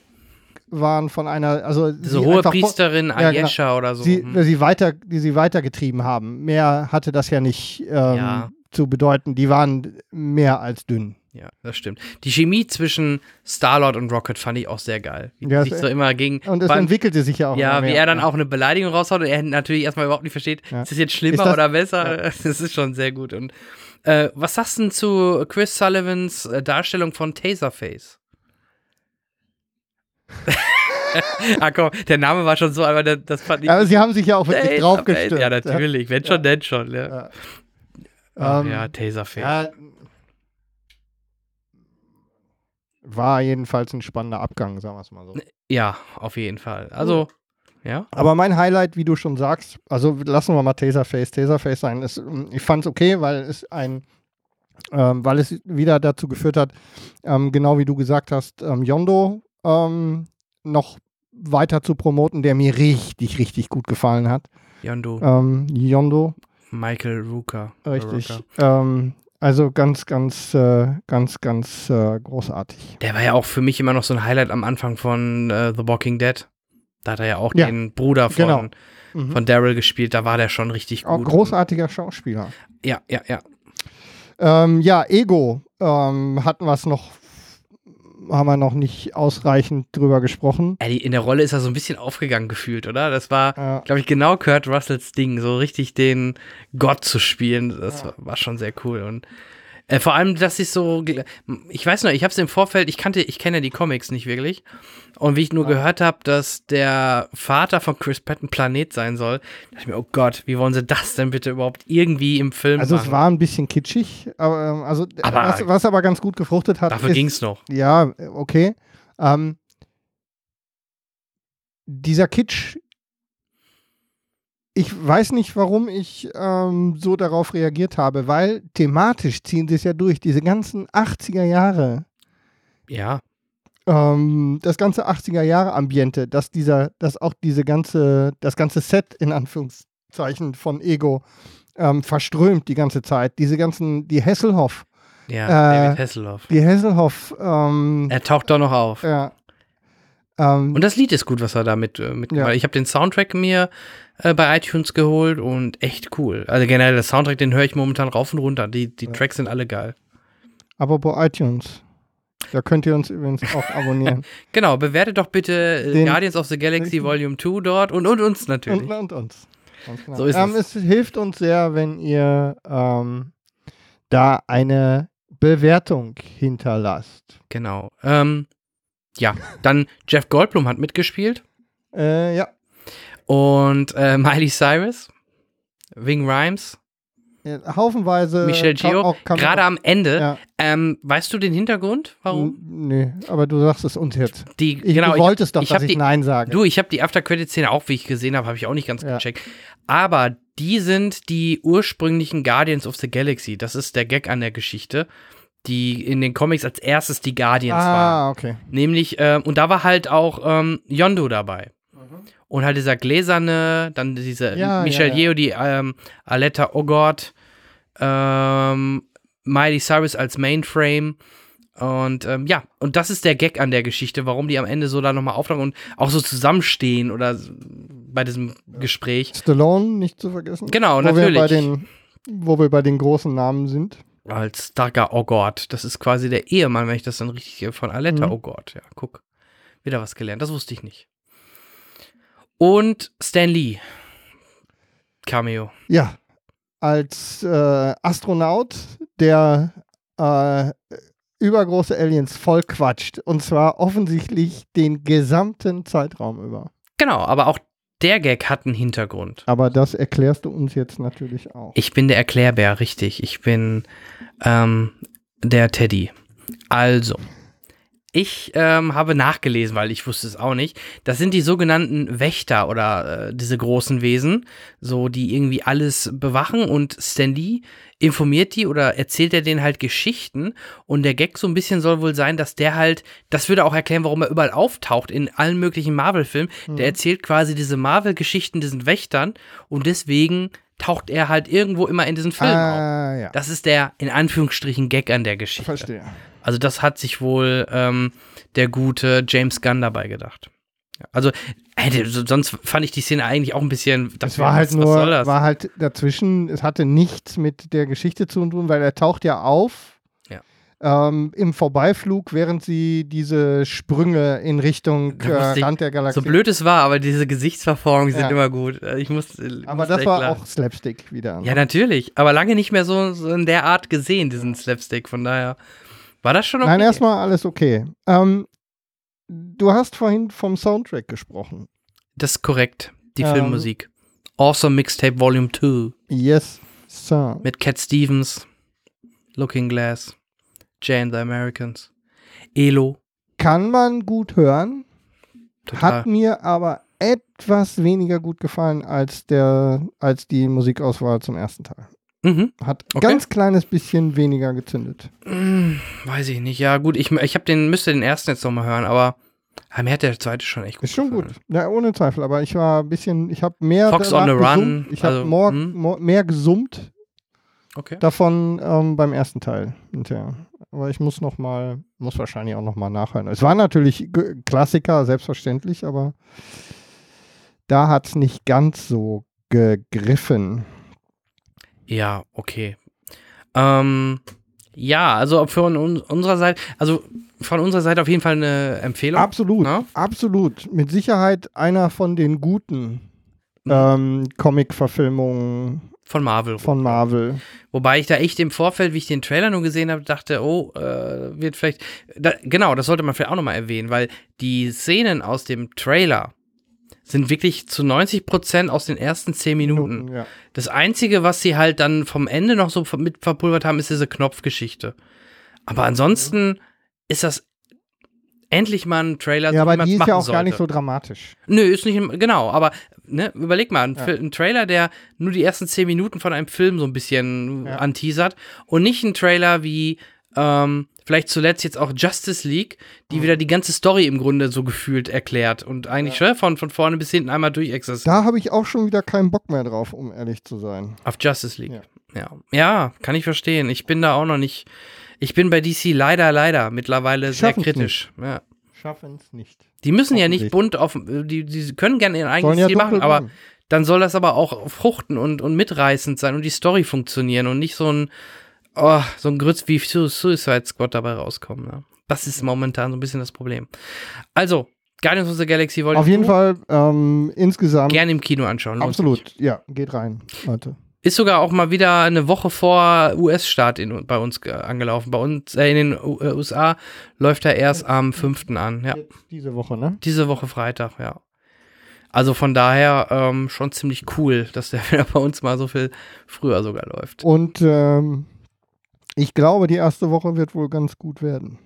waren von einer, also diese hohe Priesterin Ja, genau. Ayesha oder so. sie, hm. sie weiter, die sie weitergetrieben haben. Mehr hatte das ja nicht ähm, Ja. Zu bedeuten. Die waren mehr als dünn. Ja, das stimmt. Die Chemie zwischen Star-Lord und Rocket fand ich auch sehr geil. Wie die Ja, sich es- so immer gegen. Und es allem- entwickelte sich ja auch. Ja, wie er dann auch eine Beleidigung raushaut und er natürlich erstmal überhaupt nicht versteht, Ja. ist das jetzt schlimmer das- oder besser? Das ist schon sehr gut. Und äh, was sagst du denn zu Chris Sullivans äh, Darstellung von Taserface? ah komm, der Name war schon so, aber das, das fand ich. Aber sie haben sich ja auch wirklich draufgestürzt. Ja, natürlich. Wenn schon, denn schon. Ja, Ja. Ach, Ähm, ja Taserface. Ja, war jedenfalls ein spannender Abgang, sagen wir es mal so. Ja, auf jeden Fall. Also, ja. Aber mein Highlight, wie du schon sagst, also lassen wir mal Taserface Taserface sein. Ist, ähm, ich fand es okay, weil es ein, ähm, weil es wieder dazu geführt hat, ähm, genau wie du gesagt hast, ähm, Yondo ähm, noch weiter zu promoten, der mir richtig, richtig gut gefallen hat. Yondo, Ähm, Yondo, Michael Rooker. richtig. Ähm, also ganz, ganz, äh, ganz, ganz äh, großartig. Der war ja auch für mich immer noch so ein Highlight am Anfang von äh, The Walking Dead. Da hat er ja auch Ja, den Bruder von, genau. Mhm. von Daryl gespielt. Da war der schon richtig Auch gut. großartiger Schauspieler. Ja, ja, ja. Ähm, ja, Ego ähm, hatten wir es noch, haben wir noch nicht ausreichend drüber gesprochen. In der Rolle ist er so ein bisschen aufgegangen gefühlt, oder? Das war, Ja. glaube ich, genau Kurt Russells Ding, so richtig den Gott zu spielen. Das war, war schon sehr cool. Und äh, vor allem, dass ich so, ich weiß noch, ich habe es im Vorfeld, ich kannte, ich kenne ja die Comics nicht wirklich. Und wie ich nur gehört habe, dass der Vater von Chris Pratt ein Planet sein soll, dachte ich mir, oh Gott, wie wollen sie das denn bitte überhaupt irgendwie im Film Also machen? es war ein bisschen kitschig, aber, ähm, also, Aber- was, was aber ganz gut gefruchtet hat. Dafür ist, ging's noch. Ja, okay. Ähm, dieser Kitsch, ich weiß nicht, warum ich ähm, so darauf reagiert habe, weil thematisch ziehen sie es ja durch. Diese ganzen 80er Jahre, Ja, ähm, das ganze 80er Jahre Ambiente, dass dieser, dass auch diese ganze, das ganze Set in Anführungszeichen von Ego ähm, verströmt die ganze Zeit. Diese ganzen, die Hasselhoff, ja, Äh, David Hasselhoff. die Hasselhoff, ähm, Er taucht doch noch auf. ja. Ähm, Und das Lied ist gut, was er damit äh, mitgemacht hat. Ja. Ich habe den Soundtrack mir äh, bei iTunes geholt und echt cool. Also generell der Soundtrack, den höre ich momentan rauf und runter. Die, die Tracks sind alle geil. apropos iTunes. Da könnt ihr uns übrigens auch abonnieren. Genau, bewertet doch bitte äh, Den- Guardians of the Galaxy Volume 2 dort und, und uns natürlich. und, und uns. Genau. So ist ähm, es. hilft uns sehr, wenn ihr ähm, da eine Bewertung hinterlasst. Genau. Ähm, ja, dann Jeff Goldblum hat mitgespielt Äh, ja. Und äh, Miley Cyrus, Wing Rhymes, Ja, Haufenweise. Michelle kam Gio. auch- kam Gerade auch- am Ende. Ja. Ähm, weißt du den Hintergrund? Warum? N- Nee, aber du sagst es uns jetzt. Die, Ich, genau, du wolltest doch, ich dass ich die, Nein sage. Du, ich habe die After-Credit-Szene auch, wie ich gesehen habe, habe ich auch nicht ganz Ja. gecheckt. Aber die sind die ursprünglichen Guardians of the Galaxy. Das ist der Gag an der Geschichte, die in den Comics als erstes die Guardians waren. ah, okay. Nämlich, ähm, und da war halt auch ähm, Yondo dabei. Und halt dieser gläserne, dann diese Ja, Michelle ja. Yeoh, die ähm, Aletta Ogord, ähm, Miley Cyrus als Mainframe Und ähm, ja, und das ist der Gag an der Geschichte, warum die am Ende so da nochmal auftauchen und auch so zusammenstehen oder bei diesem Gespräch. Stallone nicht zu vergessen. Genau, wo natürlich. Wir bei den, wo wir bei den großen Namen sind. Als starker Oh Gott. Das ist quasi der Ehemann, wenn ich das dann richtig von Aletta. Mhm. Oh Gott, ja, guck. Wieder was gelernt. Das wusste ich nicht. Und Stan Lee. Cameo. Ja, als äh, Astronaut, der äh, übergroße Aliens voll quatscht. Und zwar offensichtlich den gesamten Zeitraum über. Genau, aber auch der Gag hat einen Hintergrund. Aber das erklärst du uns jetzt natürlich auch. Ich bin der Erklärbär, richtig. Ich bin ähm, der Teddy. Also, ich ähm, habe nachgelesen, weil ich wusste es auch nicht. Das sind die sogenannten Wächter oder äh, diese großen Wesen, so die irgendwie alles bewachen und Stan Lee informiert die oder erzählt er denen halt Geschichten und der Gag so ein bisschen soll wohl sein, dass der halt, das würde auch erklären, warum er überall auftaucht in allen möglichen Marvel-Filmen. Der erzählt quasi diese Marvel-Geschichten diesen Wächtern und deswegen taucht er halt irgendwo immer in diesen Filmen auf. ah, ja. Das ist der, in Anführungsstrichen, Gag an der Geschichte. Verstehe. Also das hat sich wohl ähm, der gute James Gunn dabei gedacht. Also hätte, so- sonst fand ich die Szene eigentlich auch ein bisschen. Dachte war halt was, nur, was soll das? war halt dazwischen, es hatte nichts mit der Geschichte zu tun, weil er taucht ja auf ähm, im Vorbeiflug, während sie diese Sprünge in Richtung äh, Rand der Galaxie. so blöd es war, aber diese Gesichtsverformungen sind Ja. immer gut. Äh, Ich muss. Aber muss das war lachen. auch Slapstick wieder. ne? Ja, natürlich. Aber lange nicht mehr so, so in der Art gesehen, diesen Slapstick. Von daher war das schon okay. Nein, erstmal alles okay. Ähm, du hast vorhin vom Soundtrack gesprochen. Das ist korrekt. Die Ähm. Filmmusik. Awesome Mixtape Volume 2 Yes, Sir. mit Cat Stevens, Looking Glass, Jay and the Americans, Elo. Kann man gut hören, Total. hat mir aber etwas weniger gut gefallen als, der, als die Musikauswahl zum ersten Teil. Mhm. Hat Okay. ganz kleines bisschen weniger gezündet. Hm, weiß ich nicht. Ja, gut, ich, ich hab den, müsste den ersten jetzt nochmal hören, aber ja, mir hat der zweite schon echt gut Ist schon gefallen. gut. Ja, ohne Zweifel. Aber ich war ein bisschen, ich habe mehr Fox on the Run, gesummt. Ich habe also, more, hm. mehr gesummt Okay. davon ähm, beim ersten Teil. hinterher. Aber ich muss noch mal, muss wahrscheinlich auch noch mal nachhören. Es war natürlich Klassiker, selbstverständlich, aber da hat es nicht ganz so gegriffen. Ja, okay. Ähm, ja, also von un unserer Seite, also von unserer Seite auf jeden Fall eine Empfehlung. Absolut, Ja? absolut. Mit Sicherheit einer von den guten Mhm. ähm, Comic-Verfilmungen Von Marvel. von Marvel. Wobei ich da echt im Vorfeld, wie ich den Trailer nur gesehen habe, dachte, oh, äh, wird vielleicht. Da, genau, das sollte man vielleicht auch nochmal erwähnen, weil die Szenen aus dem Trailer sind wirklich zu 90% aus den ersten 10 Minuten. Ja. Das Einzige, was sie halt dann vom Ende noch so mit verpulvert haben, ist diese Knopfgeschichte. Aber ansonsten ist das endlich mal ein Trailer, ja, aber die ist ja auch gar nicht so dramatisch. Nö, ist nicht, genau, aber ne, überleg mal, ein, Ja. Ein Trailer, der nur die ersten zehn Minuten von einem Film so ein bisschen Ja. anteasert und nicht ein Trailer wie ähm, vielleicht zuletzt jetzt auch Justice League, die Mhm. wieder die ganze Story im Grunde so gefühlt erklärt und eigentlich schon von, von vorne bis hinten einmal durchexerziert. Da habe ich auch schon wieder keinen Bock mehr drauf, um ehrlich zu sein. Auf Justice League. Ja. Ja. ja. kann ich verstehen. Ich bin da auch noch nicht. Ich bin bei DC leider, leider mittlerweile sehr Schaffen's kritisch. Ja. Schaffen es nicht. Die müssen ja nicht bunt auf, die, die können gerne ihren eigenen Sollen ja machen, aber dann soll das aber auch fruchten und, und mitreißend sein und die Story funktionieren und nicht so ein, oh, so ein Grütz wie Su- Suicide Squad dabei rauskommen. Ne? Das ist momentan so ein bisschen das Problem. Also, Guardians of the Galaxy wollte Auf jeden Fall ähm, insgesamt. gerne im Kino anschauen. Absolut, ja, geht rein, Leute. Ist sogar auch mal wieder eine Woche vor US-Start in, bei uns äh, angelaufen. Bei uns, äh, in den U äh, USA läuft er erst am 5. an. Ja. Diese Woche, ne? Diese Woche Freitag, ja. Also von daher ähm, schon ziemlich cool, dass der wieder bei uns mal so viel früher sogar läuft. Und ähm, ich glaube, die erste Woche wird wohl ganz gut werden.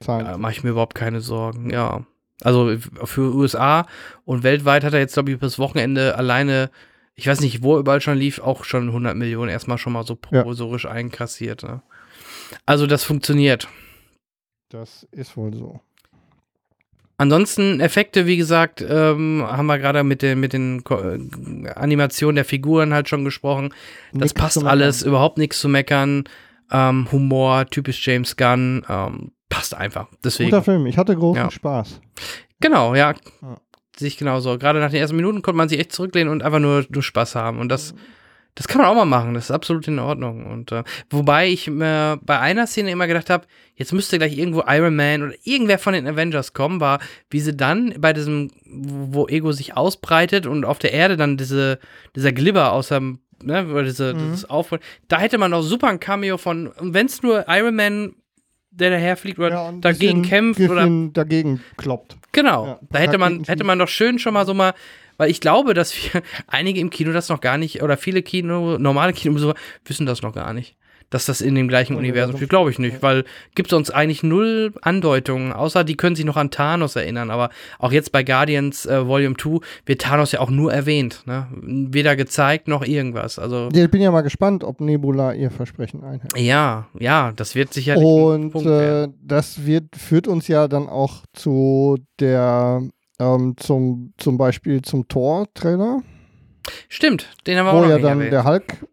Zahlen. Da mache ich mir überhaupt keine Sorgen, ja. Also für USA und weltweit hat er jetzt, glaube ich, bis Wochenende alleine, ich weiß nicht, wo er überall schon lief, auch schon 100 Millionen erstmal schon mal so Ja. provisorisch einkassiert. Ne? Also das funktioniert. Das ist wohl so. Ansonsten Effekte, wie gesagt, ähm, haben wir gerade mit den, mit den Ko äh, Animationen der Figuren halt schon gesprochen. Das Nix passt alles, überhaupt nichts zu meckern. Ähm, Humor, typisch James Gunn, ähm, passt einfach. Deswegen. Guter Film, ich hatte großen Ja. Spaß. Genau, ja. Ja. Sehe ich genauso. Gerade nach den ersten Minuten konnte man sich echt zurücklehnen und einfach nur, nur Spaß haben. Und das, das kann man auch mal machen. Das ist absolut in Ordnung. Und äh, wobei ich mir bei einer Szene immer gedacht habe, jetzt müsste gleich irgendwo Iron Man oder irgendwer von den Avengers kommen, war, wie sie dann bei diesem, wo Ego sich ausbreitet und auf der Erde dann diese, dieser Glibber aus dem, ne, oder diese, Mhm. dieses Auf, da hätte man noch super ein Cameo von, wenn es nur Iron Man, der daherfliegt oder Ja, und dagegen bisschen- kämpft oder bisschen dagegen kloppt. Genau. Ja, da hätte man, hätte man doch schön schon mal so mal, weil ich glaube, dass wir einige im Kino das noch gar nicht, oder viele Kino, normale Kino wissen das noch gar nicht. Dass das in dem gleichen Universum steht, glaube ich nicht, weil gibt es uns eigentlich null Andeutungen, außer die können sich noch an Thanos erinnern, aber auch jetzt bei Guardians äh, Volume 2 wird Thanos ja auch nur erwähnt, ne? Weder gezeigt noch irgendwas. Also Ich bin ja mal gespannt, ob Nebula ihr Versprechen einhält. ja, ja, das wird sicherlich ein Und Punkt werden. äh, das wird, führt uns ja dann auch zu der, ähm, zum, zum Beispiel zum Tor-Trailer, Stimmt, den haben wir auch wo noch ja dann erwähnt. der Hulk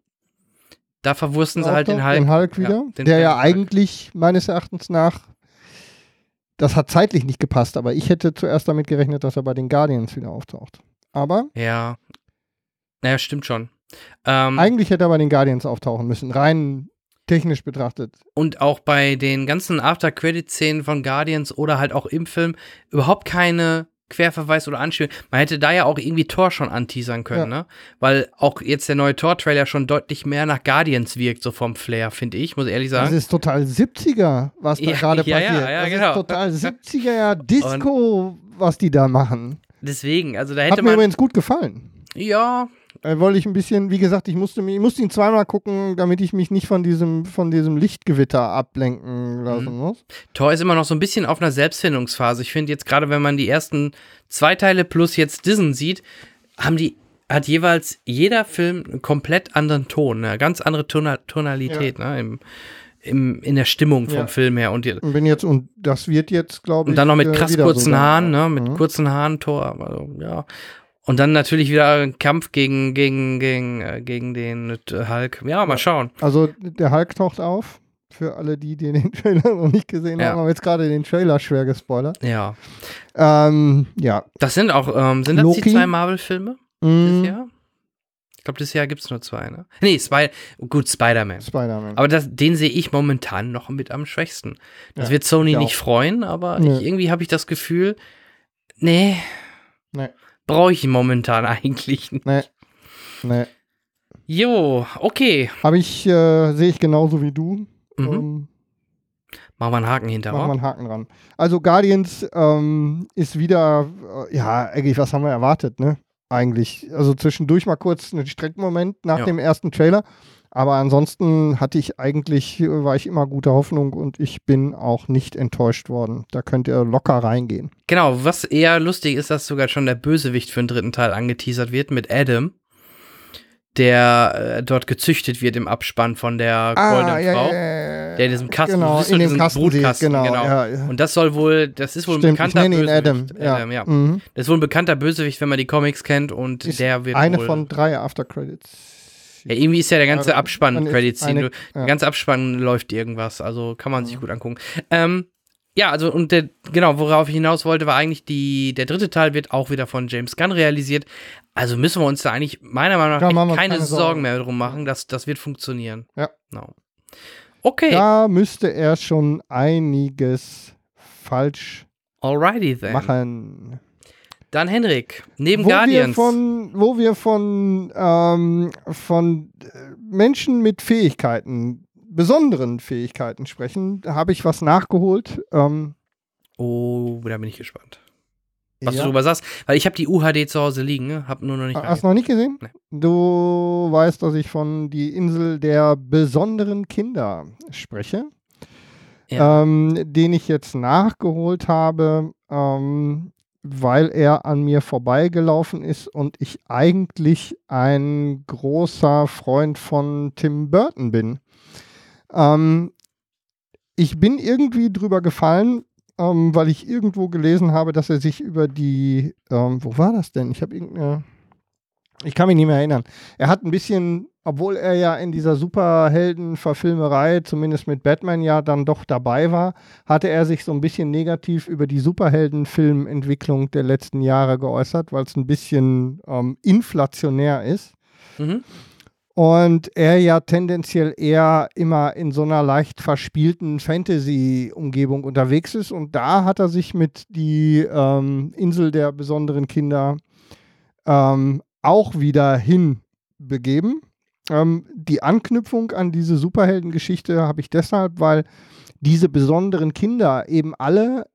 da verwursten sie halt den auftaucht, Hulk. wieder, Ja, den der ja Hulk. eigentlich meines Erachtens nach, das hat zeitlich nicht gepasst, aber ich hätte zuerst damit gerechnet, dass er bei den Guardians wieder auftaucht. Aber Ja. Naja, stimmt schon. Ähm, eigentlich hätte er bei den Guardians auftauchen müssen, rein technisch betrachtet. und auch bei den ganzen After-Credit-Szenen von Guardians oder halt auch im Film überhaupt keine Querverweis oder Anspielung. Man hätte da ja auch irgendwie Thor schon anteasern können, ne? Weil auch jetzt der neue Thor-Trailer schon deutlich mehr nach Guardians wirkt, so vom Flair, finde ich, muss ich ehrlich Das sagen. ist total 70er, was da Ja, gerade ja, ja, passiert. ja, das genau. ist total 70er ja Disco, was die da machen. Deswegen, also da Hat hätte mir man. übrigens gut gefallen. Ja, Äh, wollte ich ein bisschen, wie gesagt, ich musste, ich musste ihn zweimal gucken, damit ich mich nicht von diesem, von diesem Lichtgewitter ablenken lassen Mhm. muss. Thor ist immer noch so ein bisschen auf einer Selbstfindungsphase. Ich finde jetzt gerade, wenn man die ersten zwei Teile plus jetzt Disney sieht, haben die hat jeweils jeder Film einen komplett anderen Ton, eine ganz andere Tona Tonalität, ne, im, im, in der Stimmung vom Ja. Film her und, Und bin jetzt, und das wird jetzt, glaube ich. und dann noch mit äh, krass kurzen so. Haaren, ne, mit Mhm. kurzen Haaren Thor, also, ja. Und dann natürlich wieder ein Kampf gegen, gegen, gegen, äh, gegen den äh, Hulk. Ja, mal schauen. Also der Hulk taucht auf. Für alle, die, die den Trailer noch nicht gesehen Ja. haben, haben jetzt gerade den Trailer schwer gespoilert. Ja. Ähm, ja. Das sind auch, ähm, sind das Loki? die zwei Marvel-Filme? Mm, Dieses Jahr? Ich glaube, dieses Jahr gibt es nur zwei, ne? Nee, Spy gut, Spider-Man. Spider-Man. Aber das, den sehe ich momentan noch mit am schwächsten. Das Ja, wird Sony ich nicht freuen, aber Nö. ich, irgendwie habe ich das Gefühl, nee, Nee. Brauche ich momentan eigentlich nicht. Nee. Nee. Jo, okay. Habe ich, äh, sehe ich genauso wie du. Mhm. Ähm, Machen wir einen Haken hinter. machen wir einen Haken dran. Also Guardians ähm, ist wieder, äh, ja, eigentlich, was haben wir erwartet, ne? Eigentlich. Also zwischendurch mal kurz einen Streckenmoment nach Ja. dem ersten Trailer. Aber ansonsten hatte ich eigentlich, war ich immer guter Hoffnung und ich bin auch nicht enttäuscht worden. Da könnt ihr locker reingehen. Genau, was eher lustig ist, dass sogar schon der Bösewicht für den dritten Teil angeteasert wird mit Adam, der äh, dort gezüchtet wird im Abspann von der goldenen Frau. Der in diesem Kasten, genau, in dem Kasten Brutkasten, genau. genau. Ja, ja. Und das soll wohl, das ist wohl ein Stimmt, ich bekannter Adam. Bösewicht. Ja. Adam, ja. Mhm. Das ist wohl ein bekannter Bösewicht, wenn man die Comics kennt und Ist der wird eine wohl, von drei Aftercredits. Ja, irgendwie ist ja der ganze Ja, Abspann Credits, eine- der ja. Mhm. ganze Abspann läuft irgendwas, also kann man sich gut angucken. Ähm, ja, also und der, genau, worauf ich hinaus wollte, war eigentlich die, der dritte Teil wird auch wieder von James Gunn realisiert. Also müssen wir uns da eigentlich meiner Meinung nach keine, keine Sorgen Sorgen. mehr drum machen, dass das wird funktionieren. Ja. Genau. Okay, Da müsste er schon einiges falsch alrighty then. machen. Dann Henrik, neben wo Guardians. Wir von, wo wir von, ähm, von äh, Menschen mit Fähigkeiten, besonderen Fähigkeiten sprechen, habe ich was nachgeholt. Ähm, Oh, da bin ich gespannt. Was ja. du darüber sagst, weil ich habe die UHD zu Hause liegen, ne? hab nur noch nicht. Hast du noch nicht gesehen? Nee. Du weißt, dass ich von die Insel der besonderen Kinder spreche, Ja. ähm, den ich jetzt nachgeholt habe, ähm, weil er an mir vorbeigelaufen ist und ich eigentlich ein großer Freund von Tim Burton bin. Ähm, ich bin irgendwie drüber gefallen, ähm, weil ich irgendwo gelesen habe, dass er sich über die, ähm, wo war das denn? Ich habe irgendeine, ich kann mich nicht mehr erinnern. Er hat ein bisschen obwohl er ja in dieser Superhelden-Verfilmerei, zumindest mit Batman, ja dann doch dabei war, hatte er sich so ein bisschen negativ über die Superhelden-Filmentwicklung der letzten Jahre geäußert, weil es ein bisschen ähm, inflationär ist. Mhm. Und er ja tendenziell eher immer in so einer leicht verspielten Fantasy-Umgebung unterwegs ist. Und da hat er sich mit die ähm, Insel der besonderen Kinder ähm, auch wieder hinbegeben. Ähm, die Anknüpfung an diese Superheldengeschichte habe ich deshalb, weil diese besonderen Kinder eben alle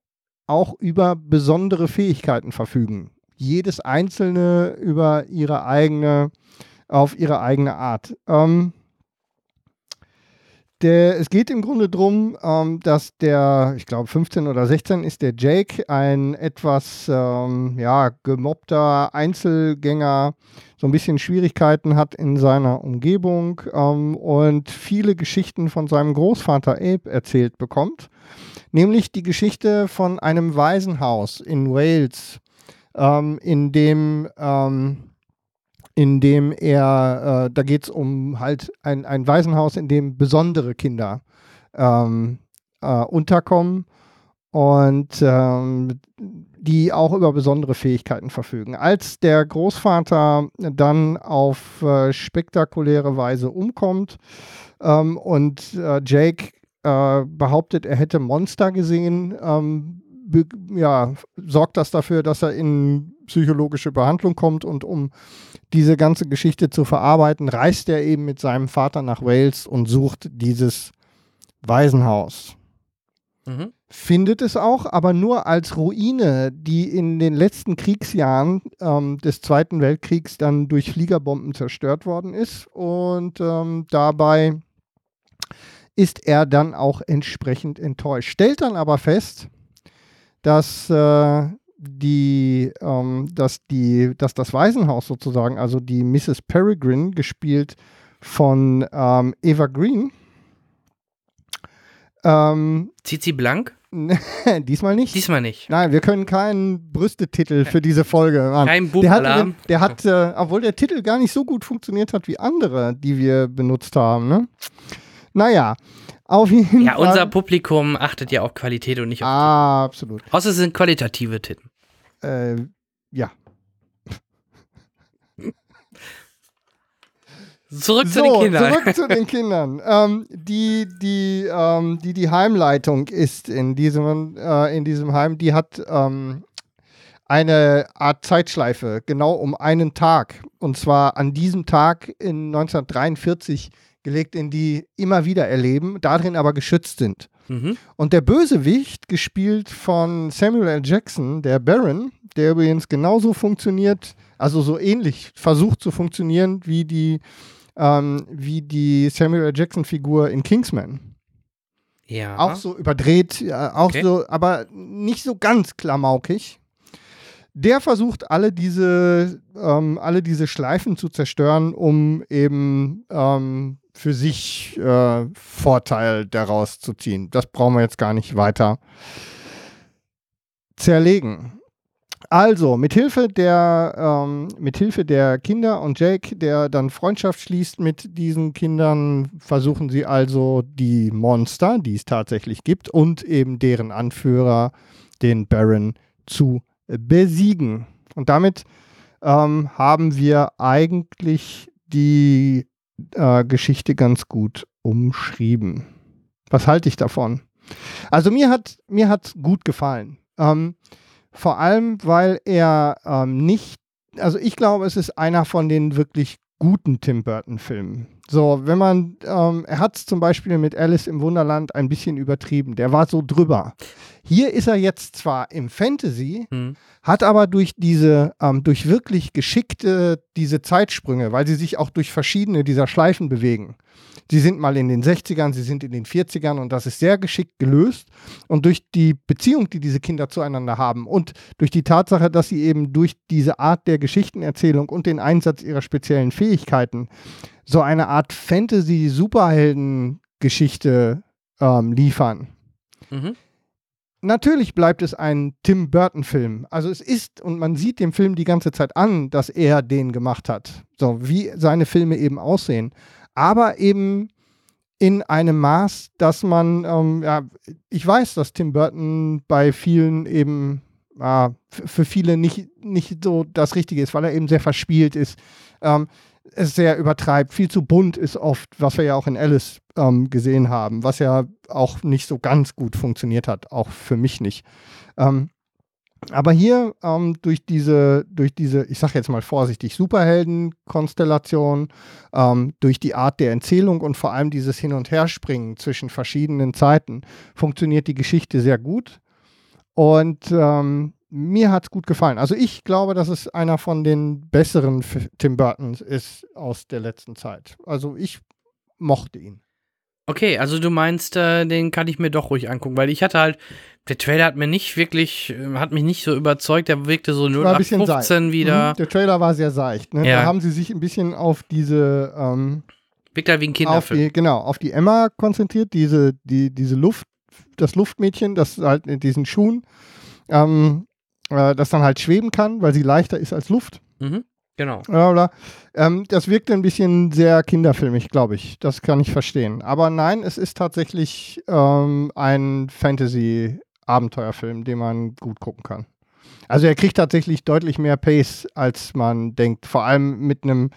auch über besondere Fähigkeiten verfügen. Jedes einzelne über ihre eigene auf ihre eigene Art. Ähm, der, es geht im Grunde darum, ähm, dass der, ich glaube 15 oder 16 ist der Jake, ein etwas ähm, ja, gemobbter Einzelgänger, so ein bisschen Schwierigkeiten hat in seiner Umgebung ähm, und viele Geschichten von seinem Großvater Abe erzählt bekommt. Nämlich die Geschichte von einem Waisenhaus in Wales, ähm, in dem ähm, in dem er, äh, da geht es um halt ein, ein Waisenhaus, in dem besondere Kinder ähm, äh, unterkommen und ähm, die auch über besondere Fähigkeiten verfügen. Als der Großvater dann auf äh, spektakuläre Weise umkommt ähm, und äh, Jake äh, behauptet, er hätte Monster gesehen, ähm, ja, sorgt das dafür, dass er in psychologische Behandlung kommt und um diese ganze Geschichte zu verarbeiten, reist er eben mit seinem Vater nach Wales und sucht dieses Waisenhaus. Mhm. Findet es auch, aber nur als Ruine, die in den letzten Kriegsjahren ähm, des Zweiten Weltkriegs dann durch Fliegerbomben zerstört worden ist. Und ähm, dabei ist er dann auch entsprechend enttäuscht. Stellt dann aber fest, dass äh, die, ähm, dass die, dass das Waisenhaus sozusagen, also die Mrs. Peregrine, gespielt von ähm, Eva Green. Ähm, Zieht sie blank? diesmal nicht. Diesmal nicht. Nein, wir können keinen Brüstetitel für diese Folge machen. Kein Der hat, Bubalarm. der hat äh, obwohl der Titel gar nicht so gut funktioniert hat wie andere, die wir benutzt haben. Ne? Naja, auf jeden Ja, Fall. unser Publikum achtet ja auf Qualität und nicht auf. Ah, absolut. Außer es sind qualitative Titten. Äh, ja. Zurück zu so, den Kindern. Zurück zu den Kindern. ähm, die, die, ähm, die die Heimleitung ist in diesem, äh, in diesem Heim, die hat ähm, eine Art Zeitschleife, genau um einen Tag. Und zwar an diesem Tag in 1943 gelegt, in die immer wieder erleben, darin aber geschützt sind. Mhm. Und der Bösewicht, gespielt von Samuel L. Jackson, der Baron, der übrigens genauso funktioniert, also so ähnlich versucht zu funktionieren wie die, ähm, wie die Samuel L. Jackson-Figur in Kingsman. Ja. Auch so überdreht, ja, auch Okay. so, aber nicht so ganz klamaukig. Der versucht alle diese, ähm, alle diese Schleifen zu zerstören, um eben ähm, für sich äh, Vorteil daraus zu ziehen. Das brauchen wir jetzt gar nicht weiter zerlegen. Also, mithilfe der, ähm, der Kinder und Jake, der dann Freundschaft schließt mit diesen Kindern, versuchen sie also die Monster, die es tatsächlich gibt, und eben deren Anführer, den Baron, zu besiegen. Und damit ähm, haben wir eigentlich die äh, Geschichte ganz gut umschrieben. Was halte ich davon? Also mir hat mir hat gut gefallen. Ähm, vor allem, weil er ähm, nicht, also ich glaube, es ist einer von den wirklich guten Tim Burton-Filmen. So, wenn man, ähm, er hat es zum Beispiel mit Alice im Wunderland ein bisschen übertrieben. Der war so drüber. Hier ist er jetzt zwar im Fantasy, Hm. hat aber durch diese, ähm, durch wirklich geschickte, diese Zeitsprünge, weil sie sich auch durch verschiedene dieser Schleifen bewegen. Sie sind mal in den 60ern, sie sind in den 40ern und das ist sehr geschickt gelöst. Und durch die Beziehung, die diese Kinder zueinander haben und durch die Tatsache, dass sie eben durch diese Art der Geschichtenerzählung und den Einsatz ihrer speziellen Fähigkeiten so eine Art Fantasy-Superhelden-Geschichte ähm, liefern. Mhm. natürlich bleibt es ein Tim Burton-Film. Also es ist, und man sieht dem Film die ganze Zeit an, dass er den gemacht hat. So, wie seine Filme eben aussehen. Aber eben in einem Maß, dass man, ähm, ja, ich weiß, dass Tim Burton bei vielen eben äh, für viele nicht, nicht so das Richtige ist, weil er eben sehr verspielt ist. Ähm, es sehr übertreibt, viel zu bunt ist oft, was wir ja auch in Alice ähm, gesehen haben, was ja auch nicht so ganz gut funktioniert hat, auch für mich nicht. Ähm, aber hier ähm, durch diese, durch diese, ich sage jetzt mal vorsichtig, Superhelden-Konstellation, ähm, durch die Art der Erzählung und vor allem dieses Hin- und Herspringen zwischen verschiedenen Zeiten, funktioniert die Geschichte sehr gut. Und ähm, mir hat es gut gefallen. Also ich glaube, dass es einer von den besseren Tim Burtons ist aus der letzten Zeit. Also ich mochte ihn. Okay, also du meinst, äh, den kann ich mir doch ruhig angucken, weil ich hatte halt, der Trailer hat mir nicht wirklich, äh, hat mich nicht so überzeugt, der wirkte so 0815 wieder. Mhm, der Trailer war sehr seicht. Ne? Ja. Da haben sie sich ein bisschen auf diese ähm, Wirkt halt wie ein auf Kinderfilm. die, genau, auf die Emma konzentriert, diese, die, diese Luft, das Luftmädchen, das halt in diesen Schuhen, ähm, äh, das dann halt schweben kann, weil sie leichter ist als Luft. Mhm, genau. Ähm, das wirkte ein bisschen sehr kinderfilmig, glaube ich. Das kann ich verstehen. Aber nein, es ist tatsächlich ähm, ein Fantasy-Abenteuerfilm, den man gut gucken kann. Also er kriegt tatsächlich deutlich mehr Pace, als man denkt. Vor allem mit einem,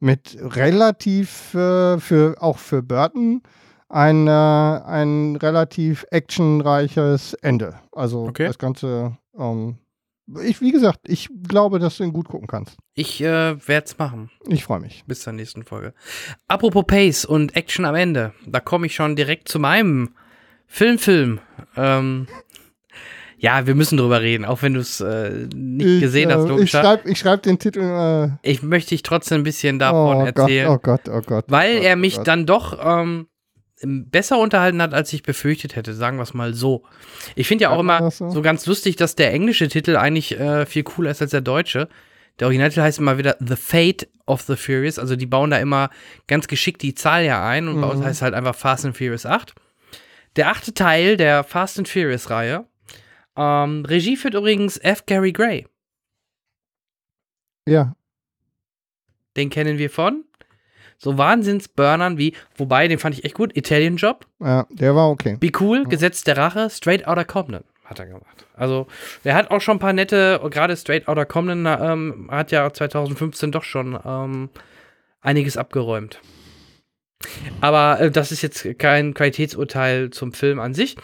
mit relativ, äh, für, auch für Burton, ein, äh, ein relativ actionreiches Ende. Also Okay. das Ganze, ähm, ich, wie gesagt, ich glaube, dass du ihn gut gucken kannst. Ich äh, werde es machen. Ich freue mich. Bis zur nächsten Folge. Apropos Pace und Action am Ende. Da komme ich schon direkt zu meinem Filmfilm. Ähm, ja, wir müssen drüber reden, auch wenn du es äh, nicht Ich, gesehen äh, hast, Ich logischer. schreibe ich schreib den Titel. Äh, Ich möchte dich trotzdem ein bisschen davon oh erzählen. Gott, oh Gott, oh Gott. weil oh er oh mich Gott. dann doch ähm, besser unterhalten hat, als ich befürchtet hätte, sagen wir es mal so. Ich finde ja auch immer so? so ganz lustig, dass der englische Titel eigentlich äh, viel cooler ist als der deutsche. Der Originaltitel heißt immer wieder The Fate of the Furious, also die bauen da immer ganz geschickt die Zahl ja ein und bei uns Mhm. heißt halt einfach Fast and Furious 8. Der achte Teil der Fast and Furious Reihe. Ähm, Regie führt übrigens F. Gary Gray. Ja, Den kennen wir von so Wahnsinnsburnern wie, wobei, den fand ich echt gut, Italian Job, ja, der war okay. Be Cool, Gesetz der Rache, Straight Outta Compton hat er gemacht. Also, der hat auch schon ein paar nette, gerade Straight Outta Compton ähm, hat ja 2015 doch schon ähm, einiges abgeräumt. Aber äh, das ist jetzt kein Qualitätsurteil zum Film an sich.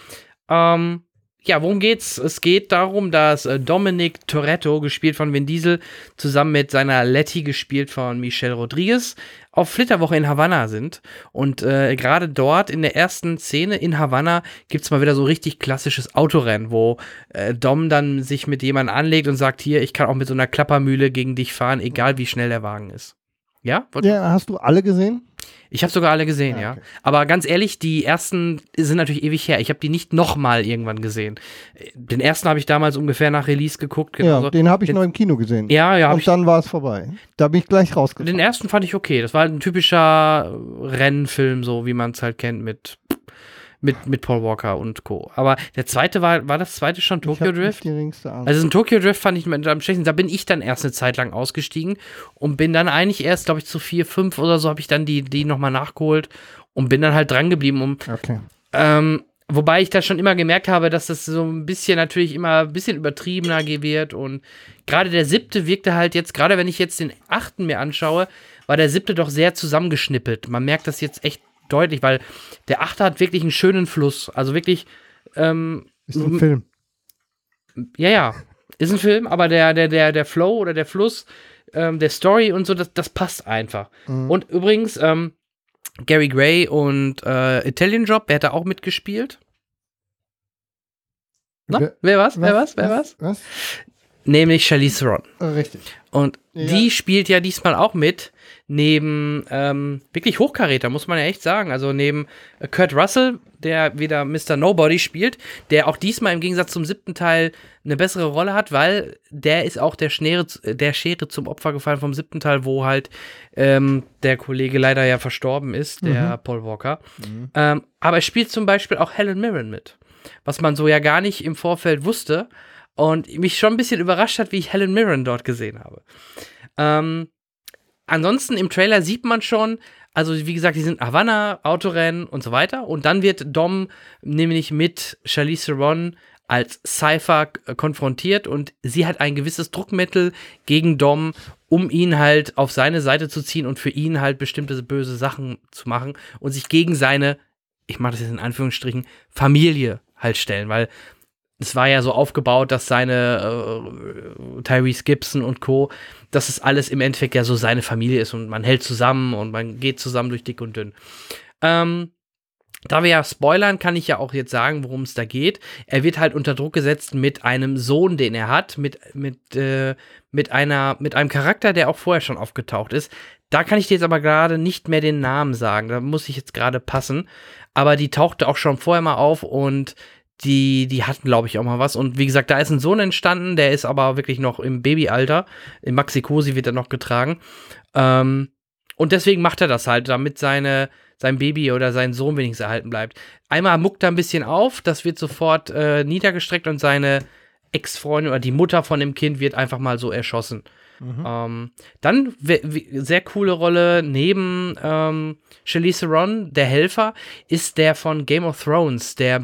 Ähm, ja, worum geht's? Es geht darum, dass äh, Dominic Toretto, gespielt von Vin Diesel, zusammen mit seiner Letty, gespielt von Michelle Rodriguez, auf Flitterwoche in Havanna sind. Und äh, gerade dort in der ersten Szene in Havanna gibt's mal wieder so richtig klassisches Autorennen, wo äh, Dom dann sich mit jemandem anlegt und sagt, hier, ich kann auch mit so einer Klappermühle gegen dich fahren, egal wie schnell der Wagen ist. Ja? Wollt- Ja, hast du alle gesehen? Ich habe sogar alle gesehen, Ja, ja. okay. Aber ganz ehrlich, die ersten sind natürlich ewig her. Ich habe die nicht nochmal irgendwann gesehen. Den ersten habe ich damals ungefähr nach Release geguckt. ja, genauso. den habe ich Den- noch im Kino gesehen. Ja, ja, Und dann war es vorbei. Da bin ich gleich den rausgekommen. ersten fand ich okay. Das war halt ein typischer Rennfilm, so wie man es halt kennt mit, mit, mit Paul Walker und Co. Aber der zweite war, war das zweite schon Tokyo Drift? Also in Tokyo Drift fand ich am schlechtesten. Da bin ich dann erst eine Zeit lang ausgestiegen und bin dann eigentlich erst, glaube ich, zu vier, fünf oder so habe ich dann die, die nochmal nachgeholt und bin dann halt dran geblieben, um okay. Ähm, wobei ich da schon immer gemerkt habe, dass das so ein bisschen natürlich immer ein bisschen übertriebener wird und gerade der siebte wirkte halt jetzt, gerade wenn ich jetzt den achten mir anschaue, war der siebte doch sehr zusammengeschnippelt. Man merkt das jetzt echt deutlich, weil der achte hat wirklich einen schönen Fluss. Also wirklich, ähm, Ist ein Film. ja, ja, ist ein Film, aber der, der, der, der Flow oder der Fluss, ähm, der Story und so, das, das passt einfach. Mhm. Und übrigens, ähm, Gary Gray und äh, Italian Job, wer hat da auch mitgespielt? Na, Wer- wer was? Wer was? Wer was? Was? Nämlich Charlize Theron. Richtig. Und Ja. die spielt ja diesmal auch mit, neben ähm, wirklich Hochkaräter, muss man ja echt sagen. Also neben äh, Kurt Russell, der wieder Mr. Nobody spielt, der auch diesmal im Gegensatz zum siebten Teil eine bessere Rolle hat, weil der ist auch der, Schnere, der Schere zum Opfer gefallen vom siebten Teil, wo halt ähm, der Kollege leider ja verstorben ist, der Paul Walker. Ähm, aber es spielt zum Beispiel auch Helen Mirren mit. was man so ja gar nicht im Vorfeld wusste und mich schon ein bisschen überrascht hat, wie ich Helen Mirren dort gesehen habe. Ähm, ansonsten im Trailer sieht man schon, also wie gesagt, die sind Havanna, Autorennen und so weiter. Und dann wird Dom nämlich mit Charlize Theron als Cypher konfrontiert und sie hat ein gewisses Druckmittel gegen Dom, um ihn halt auf seine Seite zu ziehen und für ihn halt bestimmte böse Sachen zu machen und sich gegen seine, ich mache das jetzt in Anführungsstrichen, Familie halt stellen, weil es war ja so aufgebaut, dass seine äh, Tyrese Gibson und Co., dass es alles im Endeffekt ja so seine Familie ist und man hält zusammen und man geht zusammen durch dick und dünn. Ähm, da wir ja spoilern, kann ich ja auch jetzt sagen, worum es da geht. Er wird halt unter Druck gesetzt mit einem Sohn, den er hat, mit, mit, äh, mit, einer, mit einem Charakter, der auch vorher schon aufgetaucht ist. Da kann ich dir jetzt aber gerade nicht mehr den Namen sagen. Da muss ich jetzt gerade passen. Aber die tauchte auch schon vorher mal auf und die, die hatten, glaube ich, auch mal was. Und wie gesagt, da ist ein Sohn entstanden, der ist aber wirklich noch im Babyalter. In Maxikosi wird er noch getragen. Ähm, und deswegen macht er das halt, damit seine, sein Baby oder sein Sohn wenigstens erhalten bleibt. Einmal muckt er ein bisschen auf, das wird sofort äh, niedergestreckt und seine Ex-Freundin oder die Mutter von dem Kind wird einfach mal so erschossen. Mhm. Ähm, dann sehr coole Rolle neben ähm, Charlize Theron, der Helfer, ist der von Game of Thrones, der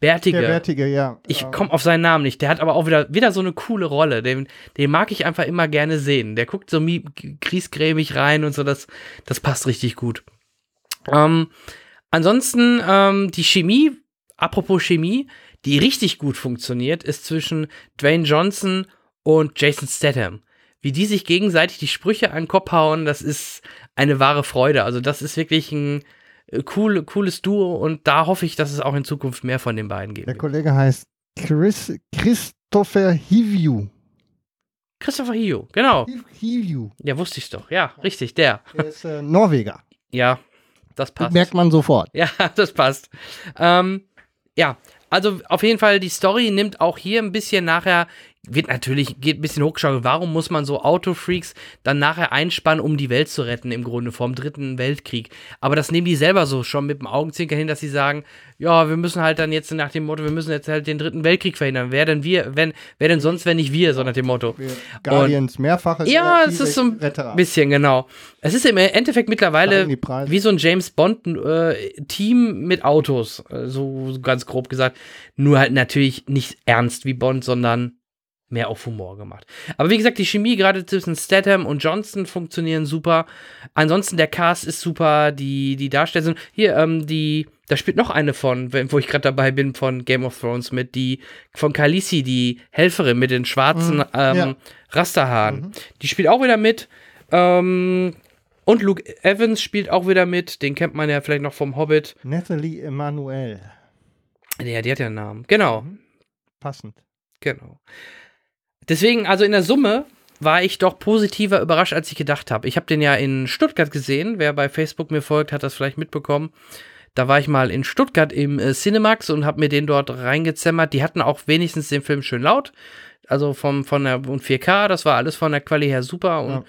Bärtige. Der Bärtige, ja. Ich komme auf seinen Namen nicht. Der hat aber auch wieder, wieder so eine coole Rolle. Den, den mag ich einfach immer gerne sehen. Der guckt so griesgrämig rein und so. Das, das passt richtig gut. Ähm, ansonsten ähm, die Chemie, apropos Chemie, die richtig gut funktioniert, ist zwischen Dwayne Johnson und Jason Statham. Wie die sich gegenseitig die Sprüche an den Kopf hauen, das ist eine wahre Freude. Also das ist wirklich ein cool, cooles Duo und da hoffe ich, dass es auch in Zukunft mehr von den beiden gibt. Der Kollege heißt Chris, Christopher Hiviu. Christopher Hiviu, genau. Hiviu. Ja, wusste ich doch. Ja, richtig, der. Der ist äh, Norweger. Ja, das passt. Das merkt man sofort. Ja, das passt. Ähm, ja, also auf jeden Fall, die Story nimmt auch hier ein bisschen nachher wird natürlich, geht ein bisschen hochgeschaut. Warum muss man so Autofreaks dann nachher einspannen, um die Welt zu retten, im Grunde vom dritten Weltkrieg? Aber das nehmen die selber so schon mit dem Augenzwinkern hin, dass sie sagen, ja, wir müssen halt dann jetzt nach dem Motto, wir müssen jetzt halt den dritten Weltkrieg verhindern. Wer denn wir, wenn, wer denn sonst, wenn nicht wir, so nach dem Motto. Guardians, mehrfache Ja, es ist so ein Veteran. bisschen, genau. Es ist im Endeffekt mittlerweile wie so ein James Bond-Team äh, mit Autos, äh, so ganz grob gesagt. Nur halt natürlich nicht ernst wie Bond, sondern mehr auf Humor gemacht. Aber wie gesagt, die Chemie gerade zwischen Statham und Johnson funktionieren super. Ansonsten der Cast ist super, die, die Darsteller hier, ähm, die, da spielt noch eine von, wo ich gerade dabei bin, von Game of Thrones mit, die von Khaleesi, die Helferin mit den schwarzen mhm, ähm, ja. Rasterhaaren. Mhm. Die spielt auch wieder mit. Ähm, und Luke Evans spielt auch wieder mit. Den kennt man ja vielleicht noch vom Hobbit. Natalie Emanuel. Ja, die hat ja einen Namen. Genau. Mhm. Passend. Genau. Deswegen, also in der Summe war ich doch positiver überrascht, als ich gedacht habe. Ich habe den ja in Stuttgart gesehen. Wer bei Facebook mir folgt, hat das vielleicht mitbekommen. Da war ich mal in Stuttgart im äh, Cinemax und habe mir den dort reingezämmert. Die hatten auch wenigstens den Film schön laut. Also vom, von der und 4K, das war alles von der Quali her super. Und ja.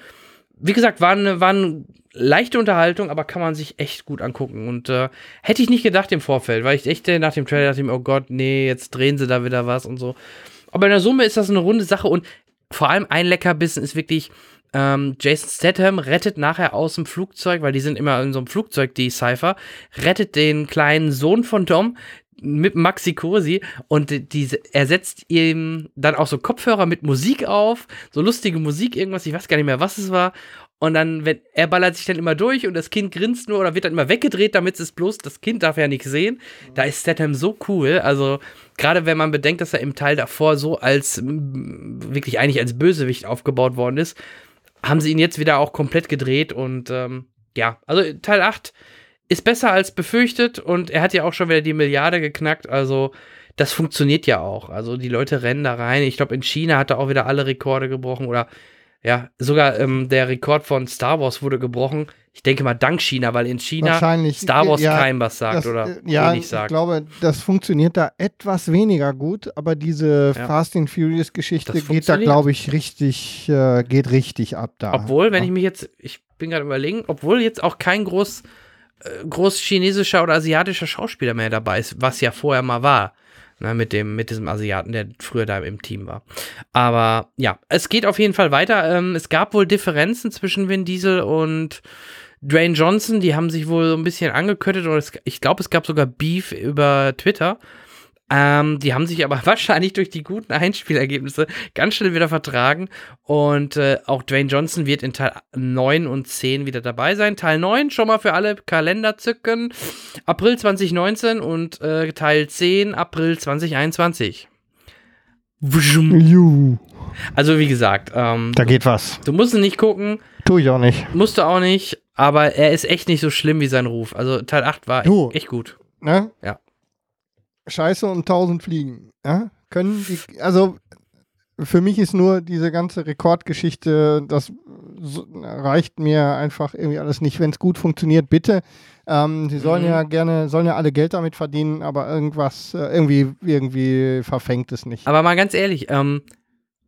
wie gesagt, war eine, war eine leichte Unterhaltung, aber kann man sich echt gut angucken. Und äh, hätte ich nicht gedacht im Vorfeld, weil ich echt äh, nach dem Trailer dachte, oh Gott, nee, jetzt drehen sie da wieder was und so. Aber in der Summe ist das eine runde Sache und vor allem ein Leckerbissen ist wirklich, ähm, Jason Statham rettet nachher aus dem Flugzeug, weil die sind immer in so einem Flugzeug, die Cypher, rettet den kleinen Sohn von Tom mit Maxi Cosi und diese, er setzt ihm dann auch so Kopfhörer mit Musik auf, so lustige Musik, irgendwas, ich weiß gar nicht mehr, was es war. Und dann, wenn, er ballert sich dann immer durch und das Kind grinst nur oder wird dann immer weggedreht, damit es bloß, das Kind darf ja nicht sehen. Da ist Statham so cool. Also, gerade wenn man bedenkt, dass er im Teil davor so als, wirklich eigentlich als Bösewicht aufgebaut worden ist, haben sie ihn jetzt wieder auch komplett gedreht und, ähm, ja, also Teil 8 ist besser als befürchtet und er hat ja auch schon wieder die Milliarde geknackt, also das funktioniert ja auch. Also die Leute rennen da rein. Ich glaube, in China hat er auch wieder alle Rekorde gebrochen oder ja, sogar ähm, der Rekord von Star Wars wurde gebrochen. Ich denke mal dank China, weil in China Star Wars ja, keinem was sagt das, oder äh, ja, wenig sagt. Ich glaube, das funktioniert da etwas weniger gut, aber diese ja. Fast and Furious Geschichte geht da, glaube ich, richtig, äh, geht richtig ab da. Obwohl, wenn ich mich jetzt, ich bin gerade überlegen, obwohl jetzt auch kein groß, äh, groß chinesischer oder asiatischer Schauspieler mehr dabei ist, was ja vorher mal war. Ne, mit, dem, mit diesem Asiaten, der früher da im Team war. Aber ja, es geht auf jeden Fall weiter. Ähm, es gab wohl Differenzen zwischen Vin Diesel und Dwayne Johnson. Die haben sich wohl so ein bisschen angeköttet. Ich glaube, es gab sogar Beef über Twitter. Ähm, die haben sich aber wahrscheinlich durch die guten Einspielergebnisse ganz schnell wieder vertragen. Und äh, auch Dwayne Johnson wird in Teil 9 und 10 wieder dabei sein. Teil 9 schon mal für alle Kalender zücken. April 2019 und äh, Teil 10 April 2021. Juhu. Also wie gesagt, ähm, Da geht was. du musst ihn nicht gucken, Tu ich auch nicht. musst du auch nicht, aber er ist echt nicht so schlimm wie sein Ruf. Also Teil 8 war Du. echt gut. Ne? Ja. Scheiße und tausend Fliegen. Ja? Können die, also für mich ist nur diese ganze Rekordgeschichte, das reicht mir einfach irgendwie alles nicht. Wenn es gut funktioniert, bitte. Ähm, sie sollen Mhm. ja gerne, sollen ja alle Geld damit verdienen, aber irgendwas, äh, irgendwie, irgendwie verfängt es nicht. Aber mal ganz ehrlich, ähm,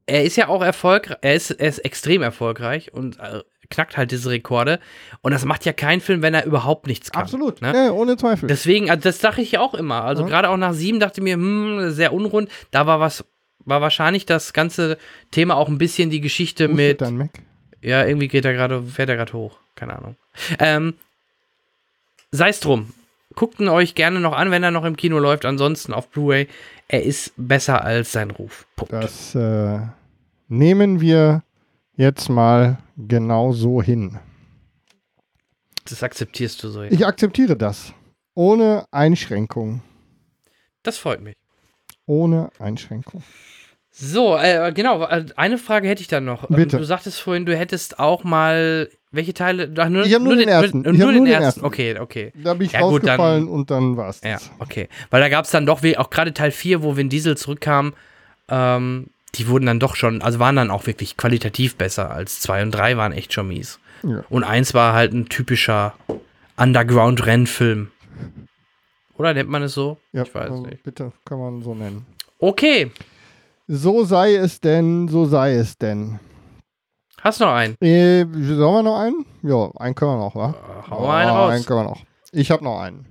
er ist ja auch erfolgreich, er ist, er ist extrem erfolgreich und äh, knackt halt diese Rekorde. Und das macht ja kein Film, wenn er überhaupt nichts kann. Absolut, Ne? ja, ohne Zweifel. Deswegen, also das dachte ich ja auch immer. Also Ja. gerade auch nach sieben dachte ich mir, hm, sehr unrund. Da war was, war wahrscheinlich das ganze Thema auch ein bisschen die Geschichte Hustet mit. dein Mac? Ja, irgendwie geht er gerade, fährt er gerade hoch. Keine Ahnung. Ähm, Sei es drum. Guckt ihn euch gerne noch an, wenn er noch im Kino läuft. Ansonsten auf Blu-ray. Er ist besser als sein Ruf. Punkt. Das äh, nehmen wir jetzt mal genau so hin. Das akzeptierst du so. Ich akzeptiere das. Ohne Einschränkung. Das freut mich. Ohne Einschränkung. So, äh, genau. äh, Eine Frage hätte ich dann noch. Ähm, Bitte. Du sagtest vorhin, du hättest auch mal. Welche Teile? Ach, nur, Ich hab nur den ersten. Nur, Ich nur den, nur den ersten. Okay, okay. Da bin ich Ja, gut, dann- rausgefallen und dann war's. Ja, das. okay. Weil da gab es dann doch, wie- auch gerade Teil 4, wo Vin Diesel zurückkam, ähm, die wurden dann doch schon, also waren dann auch wirklich qualitativ besser als 2 und 3 waren echt schon mies. Ja. Und 1 war halt ein typischer Underground-Rennfilm. Oder nennt man es so? Ja, ich weiß also nicht. Bitte, kann man so nennen. Okay, So sei es denn, so sei es denn. hast du noch einen? Äh, sollen wir noch einen? Ja, einen können wir noch, wa? hau mal einen raus. Einen können wir noch. Ich habe noch einen.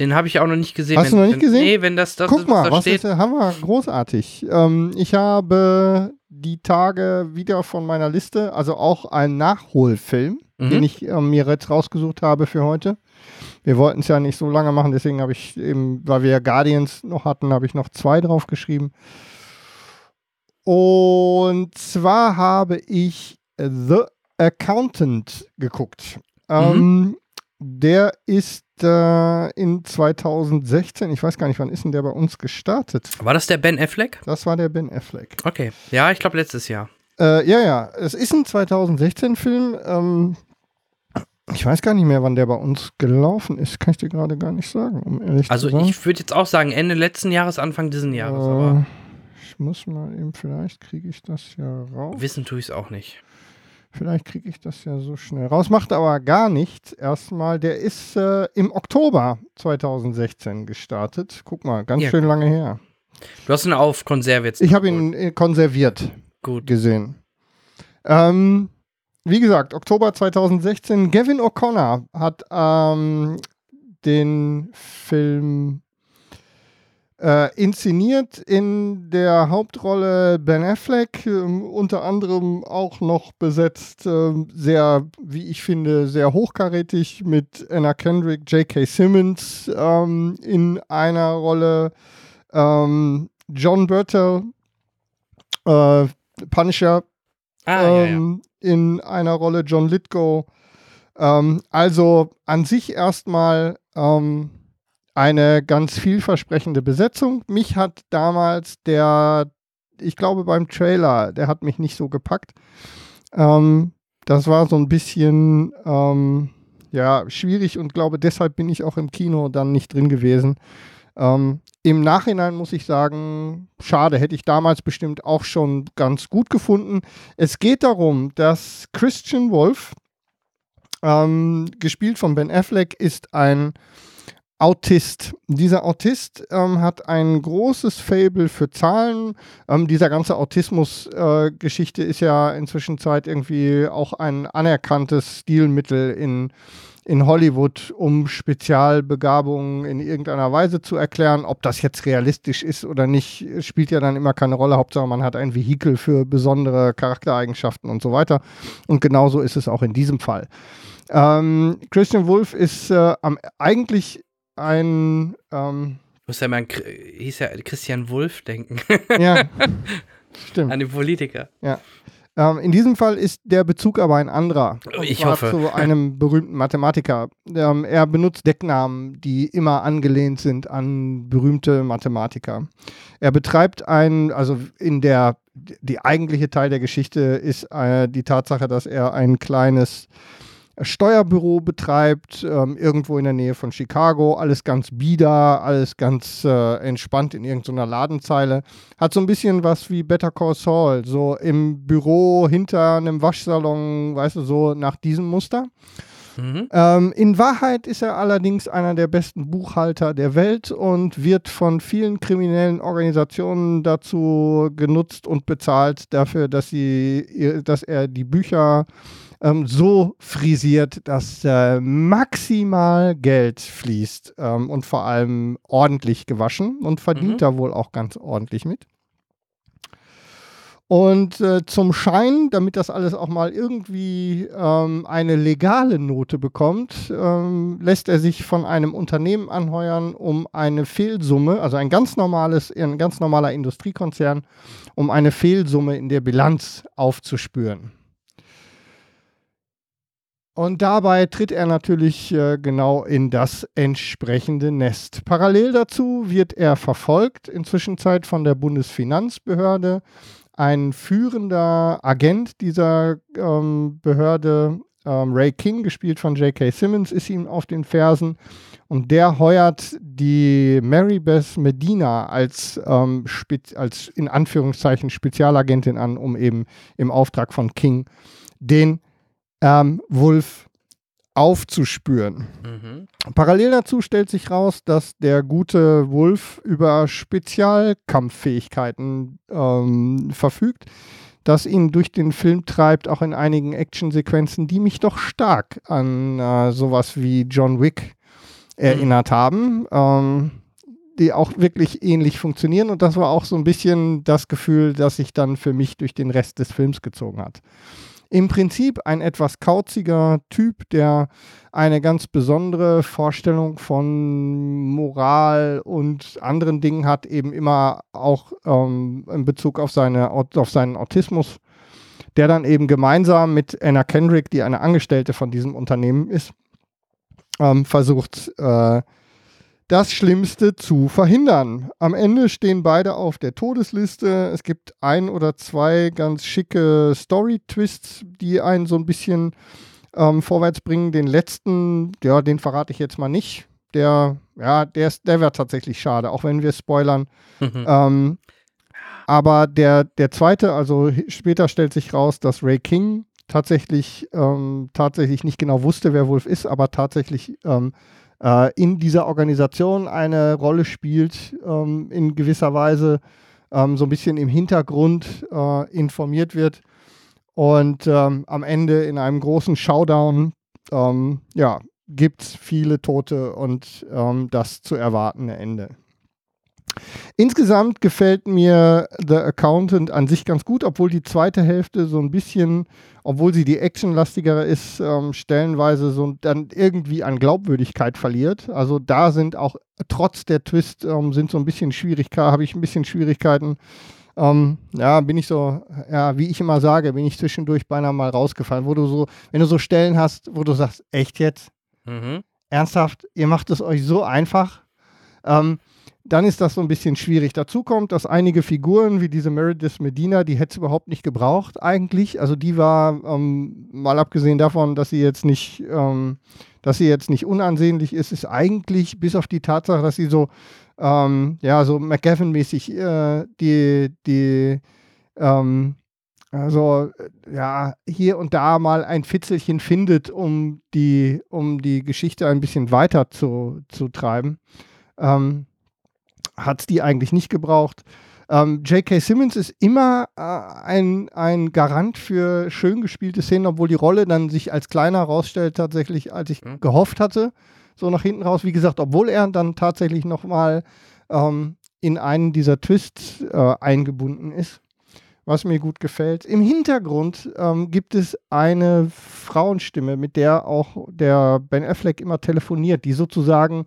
Den habe ich auch noch nicht gesehen. Hast du noch nicht wenn, gesehen? Nee, wenn das, das Guck mal, da was steht. ist, haben wir großartig. Ähm, ich habe die Tage wieder von meiner Liste, also auch einen Nachholfilm, Mhm. den ich ähm, mir jetzt rausgesucht habe für heute. Wir wollten es ja nicht so lange machen, deswegen habe ich eben, weil wir ja Guardians noch hatten, habe ich noch zwei draufgeschrieben. Und zwar habe ich The Accountant geguckt. Ähm, der ist äh, in 2016, ich weiß gar nicht, wann ist denn der bei uns gestartet? War das der Ben Affleck? Das war der Ben Affleck. Okay. Ja, ich glaube letztes Jahr. Äh, ja, ja, es ist ein 2016-Film. Ähm, ich weiß gar nicht mehr, wann der bei uns gelaufen ist. Kann ich dir gerade gar nicht sagen, um ehrlich Also zu sagen. ich würde jetzt auch sagen, Ende letzten Jahres, Anfang diesen Jahres, äh, aber ich muss mal eben, vielleicht kriege ich das ja raus. wissen tue ich es auch nicht. Vielleicht kriege ich das ja so schnell raus. Macht aber gar nichts. Erstmal, der ist äh, im Oktober 2016 gestartet. Guck mal, ganz Ja. schön lange her. Du hast ihn auf Konserve jetzt. Ich habe ihn äh, konserviert Gut. gesehen. Ähm, wie gesagt, Oktober 2016. Gavin O'Connor hat ähm, den Film äh, inszeniert in der Hauptrolle Ben Affleck, ähm, unter anderem auch noch besetzt, ähm, sehr, wie ich finde, sehr hochkarätig mit Anna Kendrick, J.K. Simmons ähm, in einer Rolle, ähm, John Bertel, äh, Punisher Ah, ja, ja. ähm, in einer Rolle John Lithgow. Ähm, also an sich erstmal ähm, eine ganz vielversprechende Besetzung. Mich hat damals der, ich glaube beim Trailer, der hat mich nicht so gepackt. Ähm, das war so ein bisschen ähm, ja, schwierig und glaube, deshalb bin ich auch im Kino dann nicht drin gewesen. Ähm, Im Nachhinein muss ich sagen, schade, hätte ich damals bestimmt auch schon ganz gut gefunden. Es geht darum, dass Christian Wolf, ähm, gespielt von Ben Affleck, ist ein Autist. Dieser Autist ähm, hat ein großes Fable für Zahlen. Ähm, dieser ganze Autismus-Geschichte äh, ist ja inzwischen Zeit irgendwie auch ein anerkanntes Stilmittel in, in Hollywood, um Spezialbegabungen in irgendeiner Weise zu erklären. Ob das jetzt realistisch ist oder nicht, spielt ja dann immer keine Rolle. Hauptsache, man hat ein Vehikel für besondere Charaktereigenschaften und so weiter. Und genauso ist es auch in diesem Fall. Ähm, Christian Wolf ist äh, am, eigentlich ein. Ähm, muss ja mal an, hieß ja Christian Wolf denken. ja, stimmt. An den Politiker. Ja. Ähm, in diesem Fall ist der Bezug aber ein anderer. Ich hoffe. Zu einem berühmten Mathematiker. Ähm, er benutzt Decknamen, die immer angelehnt sind an berühmte Mathematiker. Er betreibt ein, also in der, die eigentliche Teil der Geschichte ist äh, die Tatsache, dass er ein kleines Steuerbüro betreibt, ähm, irgendwo in der Nähe von Chicago. Alles ganz bieder, alles ganz äh, entspannt in irgendeiner Ladenzeile. Hat so ein bisschen was wie Better Call Saul, so im Büro hinter einem Waschsalon, weißt du, so nach diesem Muster. Mhm. Ähm, in Wahrheit ist er allerdings einer der besten Buchhalter der Welt und wird von vielen kriminellen Organisationen dazu genutzt und bezahlt dafür, dass, sie, dass er die Bücher ähm, so frisiert, dass äh, maximal Geld fließt ähm, und vor allem ordentlich gewaschen und verdient mhm. da wohl auch ganz ordentlich mit. Und äh, zum Schein, damit das alles auch mal irgendwie ähm, eine legale Note bekommt, ähm, lässt er sich von einem Unternehmen anheuern, um eine Fehlsumme, also ein ganz normales, ein ganz normaler Industriekonzern, um eine Fehlsumme in der Bilanz aufzuspüren. Und dabei tritt er natürlich äh, genau in das entsprechende Nest. Parallel dazu wird er verfolgt, inzwischen von der Bundesfinanzbehörde. Ein führender Agent dieser ähm, Behörde, ähm, Ray King, gespielt von J.K. Simmons, ist ihm auf den Fersen. Und der heuert die Mary Beth Medina als, ähm, als in Anführungszeichen Spezialagentin an, um eben im Auftrag von King den ähm, Wolf aufzuspüren. Mhm. Parallel dazu stellt sich raus, dass der gute Wolf über Spezialkampffähigkeiten ähm, verfügt, das ihn durch den Film treibt, auch in einigen Actionsequenzen, die mich doch stark an äh, sowas wie John Wick erinnert mhm. haben. Ähm, die auch wirklich ähnlich funktionieren. Und das war auch so ein bisschen das Gefühl, das sich dann für mich durch den Rest des Films gezogen hat im Prinzip ein etwas kauziger Typ, der eine ganz besondere Vorstellung von Moral und anderen Dingen hat, eben immer auch ähm, in Bezug auf, seine, auf seinen Autismus, der dann eben gemeinsam mit Anna Kendrick, die eine Angestellte von diesem Unternehmen ist, ähm, versucht, äh, das Schlimmste zu verhindern. Am Ende stehen beide auf der Todesliste. Es gibt ein oder zwei ganz schicke Story-Twists, die einen so ein bisschen ähm, vorwärts bringen. Den letzten, ja, den verrate ich jetzt mal nicht. Der, ja, der, der wäre tatsächlich schade, auch wenn wir spoilern. Mhm. Ähm, aber der, der zweite, also später stellt sich raus, dass Ray King tatsächlich, ähm, tatsächlich nicht genau wusste, wer Wolf ist, aber tatsächlich ähm, äh, in dieser Organisation eine Rolle spielt, ähm, in gewisser Weise ähm, so ein bisschen im Hintergrund äh, informiert wird und ähm, am Ende in einem großen Showdown ähm, ja, gibt es viele Tote und ähm, das zu erwartende Ende. Insgesamt gefällt mir The Accountant an sich ganz gut, obwohl die zweite Hälfte so ein bisschen, obwohl sie die actionlastigere ist, ähm, stellenweise so dann irgendwie an Glaubwürdigkeit verliert. Also da sind auch trotz der Twist ähm, sind so ein bisschen Schwierigkeiten, habe ich ein bisschen Schwierigkeiten. Ähm, ja, bin ich so, ja, wie ich immer sage, bin ich zwischendurch beinahe mal rausgefallen, wo du so, wenn du so Stellen hast, wo du sagst, echt jetzt? Mhm. Ernsthaft, ihr macht es euch so einfach. Ähm, dann ist das so ein bisschen schwierig. Dazu kommt, dass einige Figuren wie diese Meredith Medina, die hätte es überhaupt nicht gebraucht eigentlich. Also die war, ähm, mal abgesehen davon, dass sie jetzt nicht, ähm, dass sie jetzt nicht unansehnlich ist, ist eigentlich bis auf die Tatsache, dass sie so, ähm, ja, so McGavin-mäßig äh, die, die, ähm, also äh, ja, hier und da mal ein Fitzelchen findet, um die, um die Geschichte ein bisschen weiter zu, zu treiben. Ähm, Hat es die eigentlich nicht gebraucht. Ähm, J.K. Simmons ist immer äh, ein, ein Garant für schön gespielte Szenen, obwohl die Rolle dann sich als kleiner herausstellt, tatsächlich, als ich Mhm. gehofft hatte. So nach hinten raus. Wie gesagt, obwohl er dann tatsächlich nochmal ähm, in einen dieser Twists äh, eingebunden ist was mir gut gefällt. Im Hintergrund ähm, gibt es eine Frauenstimme, mit der auch der Ben Affleck immer telefoniert, die sozusagen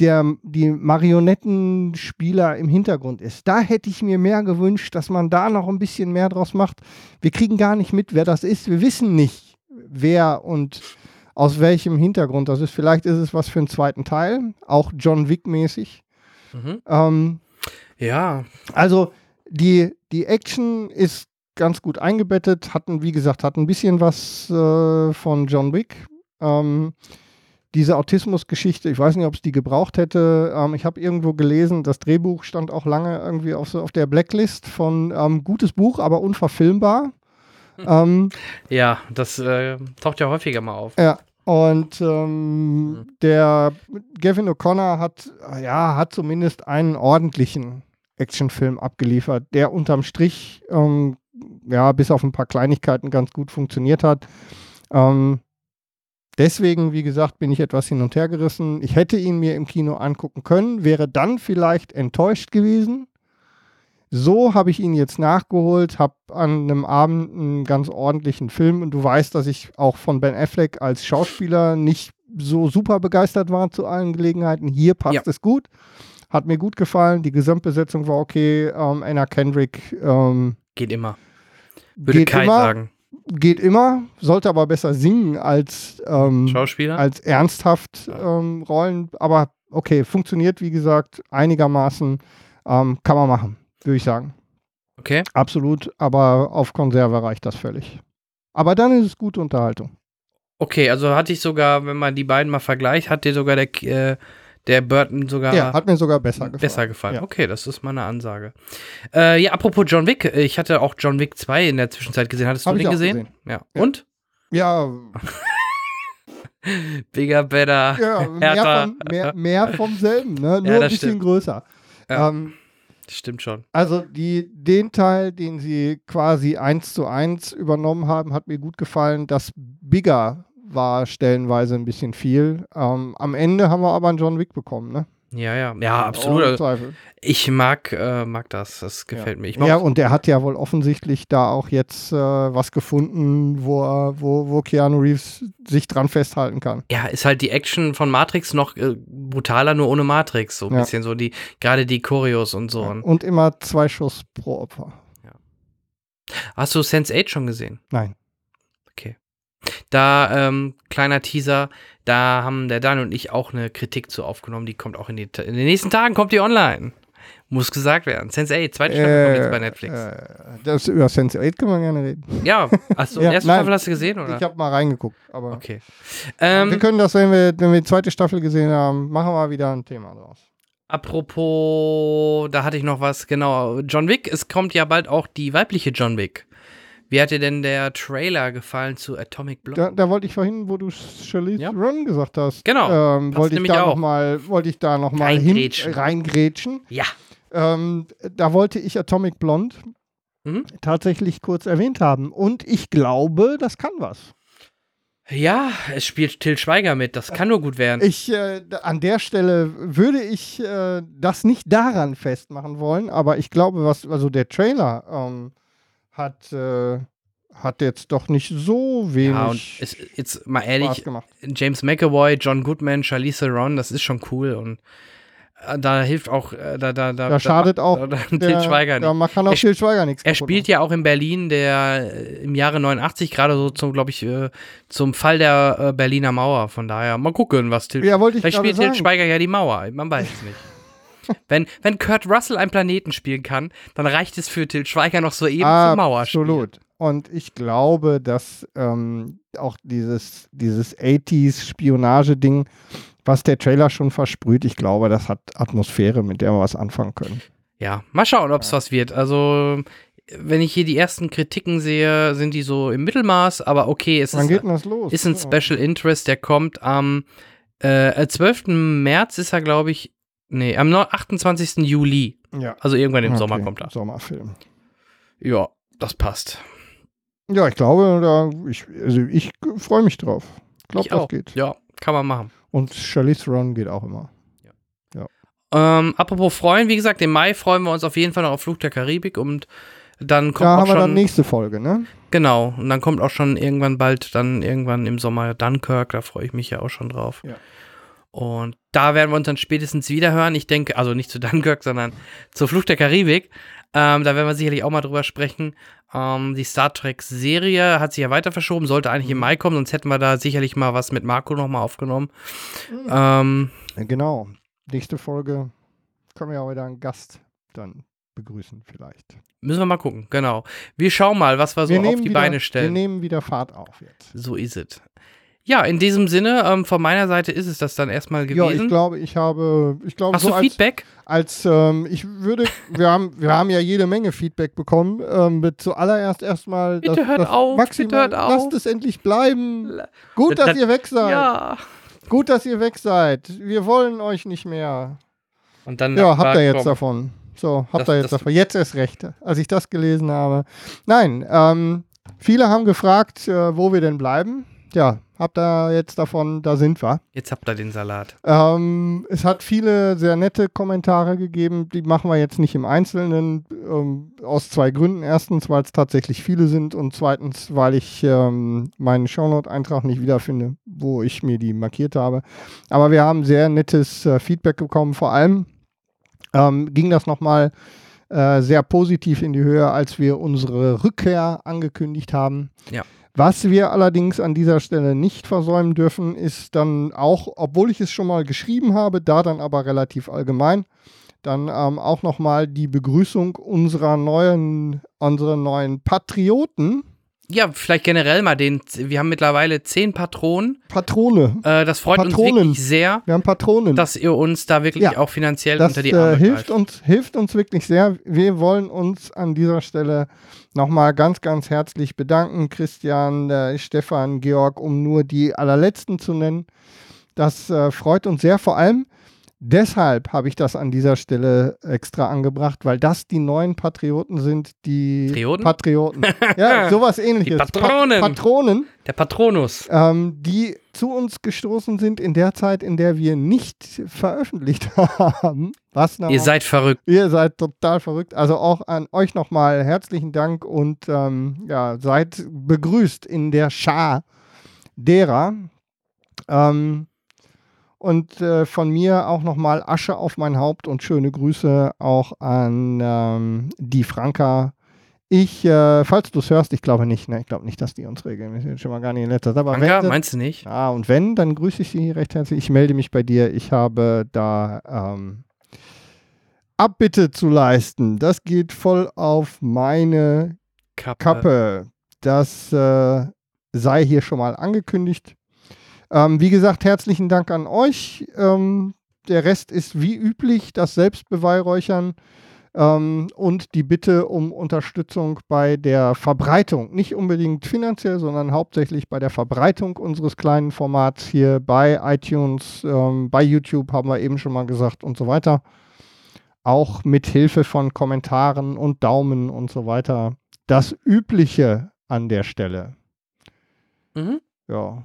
der, die Marionettenspieler im Hintergrund ist. Da hätte ich mir mehr gewünscht, dass man da noch ein bisschen mehr draus macht. Wir kriegen gar nicht mit, wer das ist. Wir wissen nicht, wer und aus welchem Hintergrund das ist. Vielleicht ist es was für einen zweiten Teil, auch John Wick-mäßig. Mhm. Ähm, Ja, also die, die Action ist ganz gut eingebettet, hatten, wie gesagt, hat ein bisschen was äh, von John Wick. Ähm, diese Autismus-Geschichte, ich weiß nicht, ob es die gebraucht hätte. Ähm, ich habe irgendwo gelesen, das Drehbuch stand auch lange irgendwie auf, so auf der Blacklist von ähm, gutes Buch, aber unverfilmbar. Ähm, ja, das äh, taucht ja häufiger mal auf. ja, und ähm, der Gavin O'Connor hat, ja, hat zumindest einen ordentlichen Actionfilm abgeliefert, der unterm Strich, ähm, ja, bis auf ein paar Kleinigkeiten ganz gut funktioniert hat. Ähm, deswegen, wie gesagt, bin ich etwas hin und her gerissen. Ich hätte ihn mir im Kino angucken können, wäre dann vielleicht enttäuscht gewesen. So habe ich ihn jetzt nachgeholt, habe an einem Abend einen ganz ordentlichen Film und du weißt, dass ich auch von Ben Affleck als Schauspieler nicht so super begeistert war zu allen Gelegenheiten. Hier passt Ja. es gut, hat mir gut gefallen, die Gesamtbesetzung war okay, ähm, Anna Kendrick ähm, Geht immer. Würde geht Kai immer, sagen. Geht immer, sollte aber besser singen als ähm, Schauspieler? als ernsthaft ähm, Rollen. Aber okay, funktioniert, wie gesagt, einigermaßen. Ähm, kann man machen, würde ich sagen. Okay. Absolut, aber auf Konserve reicht das völlig. Aber dann ist es gute Unterhaltung. Okay, also hatte ich sogar, wenn man die beiden mal vergleicht, hat dir sogar der, äh, der Burton sogar Ja, hat mir sogar besser gefallen. besser gefallen. Ja. Okay, das ist meine Ansage. Äh, ja, apropos John Wick, ich hatte auch John Wick 2 in der Zwischenzeit gesehen. Hattest Hab du den gesehen? gesehen. Ja. Ja. Und? Ja, Bigger, better, ja mehr, von, mehr, mehr vom selben, ne? nur ein das bisschen stimmt. größer. Ja. Ähm, Stimmt schon. Also die, den Teil, den sie quasi eins zu eins übernommen haben, hat mir gut gefallen. Das Bigger war stellenweise ein bisschen viel. Ähm, am Ende haben wir aber einen John Wick bekommen, ne? Ja, ja. Ja, absolut. Zweifel. Ich mag, äh, mag das. Das gefällt mir. Ich mag Ja, und der hat ja wohl offensichtlich da auch jetzt äh, was gefunden, wo, er, wo, wo Keanu Reeves sich dran festhalten kann. ja, ist halt die Action von Matrix noch äh, brutaler, nur ohne Matrix. So ein Ja. bisschen so die, gerade die Choreos und so. Und Und immer zwei Schuss pro Opfer. Hast du Sense8 schon gesehen? Nein. Da, ähm, kleiner Teaser, da haben der Dan und ich auch eine Kritik zu aufgenommen, die kommt auch in, die, in den nächsten Tagen, kommt die online. Muss gesagt werden. Sense8, zweite Staffel kommt jetzt bei Netflix. Äh, das, über Sense8 können wir gerne reden. ja, achso, Ja, erste nein. Staffel hast du gesehen, oder? Ich habe mal reingeguckt. Aber okay. wir Ähm, können das, wenn wir, wenn wir die zweite Staffel gesehen haben, machen wir wieder ein Thema draus. apropos, da hatte ich noch was, genau. John Wick, es kommt ja bald auch die weibliche John Wick. Wie hat dir denn der Trailer gefallen zu Atomic Blonde? Da, da wollte ich vorhin, wo du Charlize Ja. Theron gesagt hast, Genau, ähm, wollte ich da auch. noch mal, wollte ich da noch mal hin Reingrätschen. reingrätschen. Ja. Ähm, da wollte ich Atomic Blonde Mhm. tatsächlich kurz erwähnt haben. Und ich glaube, das kann was. Ja, es spielt Till Schweiger mit, das kann nur gut werden. Ich, äh, an der Stelle würde ich äh, das nicht daran festmachen wollen, aber ich glaube, was, also der Trailer ähm, hat, äh, hat jetzt doch nicht so wenig ja, und es, jetzt mal ehrlich. James McAvoy, John Goodman, Charlize Theron, das ist schon cool und äh, da hilft auch, äh, da, da, da, Da schadet auch da, da, der, Schweiger nicht. man kann auch Er Til Schweiger nichts Er spielt ja auch in Berlin, der äh, im Jahre 89 gerade so zum, glaube ich, zum Fall der Berliner Mauer. Von daher mal gucken, was Till. Ja, wollte ich Vielleicht spielt Til. Schweiger ja die Mauer. Man weiß es nicht. Wenn, wenn Kurt Russell einen Planeten spielen kann, dann reicht es für Til Schweiger noch so eben Ah, zum Mauerspiel. Absolut. Und ich glaube, dass ähm, auch dieses, dieses 80s-Spionage-Ding, was der Trailer schon versprüht, ich glaube, das hat Atmosphäre, mit der wir was anfangen können. Ja, mal schauen, ob es was wird. Also, wenn ich hier die ersten Kritiken sehe, sind die so im Mittelmaß, aber okay, es Wann ist, ist ein Special Interest, der kommt am äh, 12. März ist er, glaube ich, nee, am 28. Juli. Ja. Also irgendwann im Okay, Sommer kommt er. Sommerfilm. Ja, das passt. Ja, ich glaube, da, ich, also ich freue mich drauf. Ich glaube, das auch. geht. Ja, kann man machen. Und Charlize Theron geht auch immer. Ähm, apropos freuen, wie gesagt, im Mai freuen wir uns auf jeden Fall noch auf Flug der Karibik und dann kommt Da auch haben wir dann nächste Folge, ne? genau und dann kommt auch schon irgendwann bald dann irgendwann im Sommer Dunkirk, da freue ich mich ja auch schon drauf. Ja. Und da werden wir uns dann spätestens wieder hören. Ich denke, also nicht zu Dunkirk, sondern zur Flucht der Karibik. Ähm, da werden wir sicherlich auch mal drüber sprechen. Ähm, die Star Trek-Serie hat sich ja weiter verschoben, sollte eigentlich Mhm. im Mai kommen, sonst hätten wir da sicherlich mal was mit Marco nochmal aufgenommen. Ähm, Ja, Genau. Nächste Folge können wir ja auch wieder einen Gast dann begrüßen, vielleicht. müssen wir mal gucken, genau. Wir schauen mal, was wir so wir auf nehmen die wieder, Beine Wir stellen. nehmen wieder Fahrt auf jetzt. So ist es. Ja, in diesem Sinne, ähm, von meiner Seite ist es das dann erstmal Ja, gewesen. ich glaube, ich habe, ich glaube, Hast du so als, Feedback? als ähm, ich würde, wir haben, wir haben ja jede Menge Feedback bekommen. Ähm, mit zuallererst erstmal, Bitte das, hört das auf, Maximal, bitte hört auf. lasst es endlich bleiben. Gut, dass Das- ihr weg seid. Ja. Gut, dass ihr weg seid. Wir wollen euch nicht mehr. Und dann Ja, habt ihr jetzt komm. davon. So, habt Das- ihr jetzt davon. Jetzt erst recht, als ich das gelesen habe. Nein, ähm, viele haben gefragt, äh, wo wir denn bleiben. Ja, habt ihr jetzt davon, da sind wir. Jetzt habt ihr den Salat. Ähm, es hat viele sehr nette Kommentare gegeben, die machen wir jetzt nicht im Einzelnen, ähm, aus zwei Gründen. Erstens, weil es tatsächlich viele sind und zweitens, weil ich ähm, meinen Shownote-Eintrag nicht wiederfinde, wo ich mir die markiert habe. Aber wir haben sehr nettes äh, Feedback bekommen. Vor allem ähm, ging das nochmal äh, sehr positiv in die Höhe, als wir unsere Rückkehr angekündigt haben. Ja. Was wir allerdings an dieser Stelle nicht versäumen dürfen, ist dann auch, obwohl ich es schon mal geschrieben habe, da dann aber relativ allgemein, dann ähm, auch nochmal die Begrüßung unserer neuen, unserer neuen Patrioten, Ja, vielleicht generell mal den. Wir haben mittlerweile zehn Patronen. Patrone. Äh, das freut uns Patronen. wirklich sehr, Wir haben Patronen. dass ihr uns da wirklich Ja, auch finanziell Das unter die äh, Arme hilft, greift. uns, hilft uns wirklich sehr. Wir wollen uns an dieser Stelle nochmal ganz, ganz herzlich bedanken. Christian, äh, Stefan, Georg, um nur die allerletzten zu nennen. Das äh, freut uns sehr. Vor allem deshalb habe ich das an dieser Stelle extra angebracht, weil das die neuen Patrioten sind, die Trioten? Patrioten. ja, sowas ähnliches. Patronen. Pa Patronen Der Patronus. ähm, die zu uns gestoßen sind in der Zeit, in der wir nicht veröffentlicht haben. Was? Ihr seid verrückt. Ihr seid total verrückt. Also auch an euch nochmal herzlichen Dank und ähm, ja, seid begrüßt in der Schar derer. Ähm, und äh, von mir auch nochmal Asche auf mein Haupt und schöne Grüße auch an ähm, die Franka. Ich, äh, falls du es hörst, ich glaube nicht, ne? Ich glaube nicht, dass die uns regeln. Schon mal gar nicht in letzter Zeit. Aber Franka, wenn, meinst du nicht? Ah, und wenn, dann grüße ich Sie recht herzlich. Ich melde mich bei dir. Ich habe da ähm, Abbitte zu leisten. Das geht voll auf meine Kappe. Kappe. Das äh, sei hier schon mal angekündigt. Ähm, wie gesagt, herzlichen Dank an euch. Ähm, der Rest ist wie üblich das Selbstbeweihräuchern ähm, und die Bitte um Unterstützung bei der Verbreitung. Nicht unbedingt finanziell, sondern hauptsächlich bei der Verbreitung unseres kleinen Formats hier bei iTunes, ähm, bei YouTube haben wir eben schon mal gesagt und so weiter. Auch mit Hilfe von Kommentaren und Daumen und so weiter. Das Übliche an der Stelle. Mhm. Ja,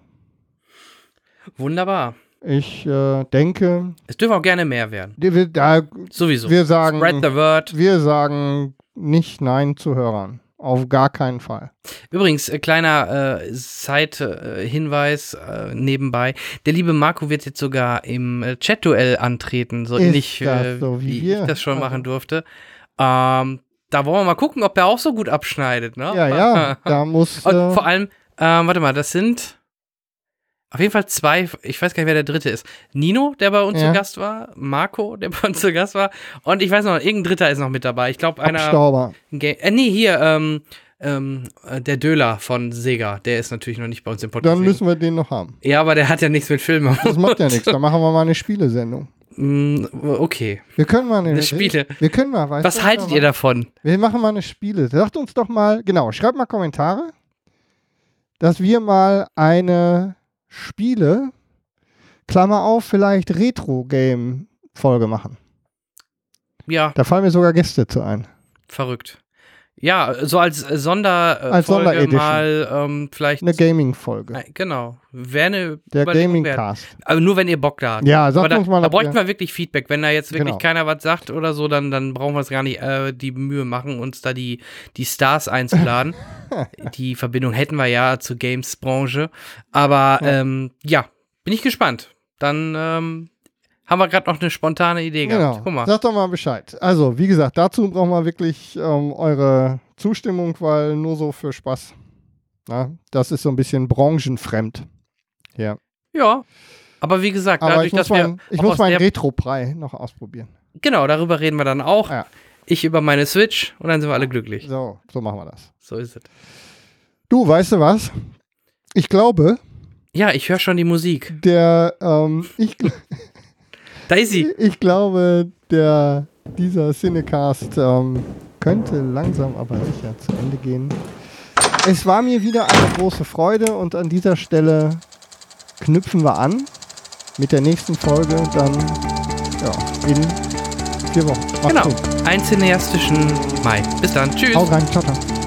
Wunderbar. ich äh, denke, Es dürfen auch gerne mehr werden. wir, da, Sowieso. wir sagen, Spread the word. wir sagen nicht Nein zu Hörern. Auf gar keinen Fall. Übrigens, äh, kleiner äh, Side-Hinweis äh, nebenbei. Der liebe Marco wird jetzt sogar im äh, Chat-Duell antreten, so Ist ähnlich äh, so wie wie ich das schon Also- machen durfte. Ähm, da wollen wir mal gucken, ob er auch so gut abschneidet, ne? Ja, ja, da muss. Und Äh, vor allem, ähm, warte mal, das sind auf jeden Fall zwei, ich weiß gar nicht, wer der dritte ist. Nino, der bei uns Ja. zu Gast war, Marco, der bei uns zu Gast war, und ich weiß noch, irgendein Dritter ist noch mit dabei. Ich glaube, einer. Abstauber. Äh, nee, hier, ähm, ähm, äh, der Döler von Sega, der ist natürlich noch nicht bei uns im Podcast. Dann müssen wir den noch haben. ja, aber der hat ja nichts mit Filmen. Das macht ja nichts. Dann machen wir mal eine Spielesendung. Mm, okay. Wir können mal eine, Eine Spiele. Wir können mal, weißt Was haltet wir ihr mal- davon? Wir machen mal eine Spiele. Sagt uns doch mal, genau, schreibt mal Kommentare, dass wir mal eine Spiele, Klammer auf, vielleicht Retro-Game-Folge machen. Ja, Da fallen mir sogar Gäste zu ein. verrückt. Ja, so als Sonder Als Folge Sonderedition. mal ähm, vielleicht. Eine Gaming-Folge. Äh, Genau. Wäre eine Der wert. Gaming-Cast. Aber nur wenn ihr Bock da habt. Ja, sagt da, uns mal, da bräuchten wir wirklich Feedback. Wenn da jetzt wirklich Genau. keiner was sagt oder so, dann, dann brauchen wir es gar nicht äh, die Mühe machen, uns da die, die Stars einzuladen. die Verbindung hätten wir ja zur Games-Branche. Aber ja. Ähm, ja, bin ich gespannt. Dann ähm, haben wir gerade noch eine spontane Idee Genau. gehabt. Guck mal. Sagt doch mal Bescheid. Also, wie gesagt, dazu brauchen wir wirklich ähm, eure Zustimmung, weil nur so für Spaß. Na, das ist so ein bisschen branchenfremd. Ja. Ja. Aber wie gesagt, Aber dadurch, ich muss, dass wir mein, ich auch muss meinen Retro-Brei noch ausprobieren. Genau, darüber reden wir dann auch. Ja. Ich über meine Switch und dann sind wir alle glücklich. So, so machen wir das. So ist es. Du, weißt du was? Ich glaube, Ja, ich höre schon die Musik. der, ähm, ich, gl- Daisy. ich glaube, der, dieser Cinecast ähm, könnte langsam aber sicher zu Ende gehen. Es war mir wieder eine große Freude und an dieser Stelle knüpfen wir an mit der nächsten Folge dann ja, in vier Wochen. Macht's Genau. gut. Einen cineastischen Mai. Bis dann. Tschüss. Hau rein, ciao, ciao.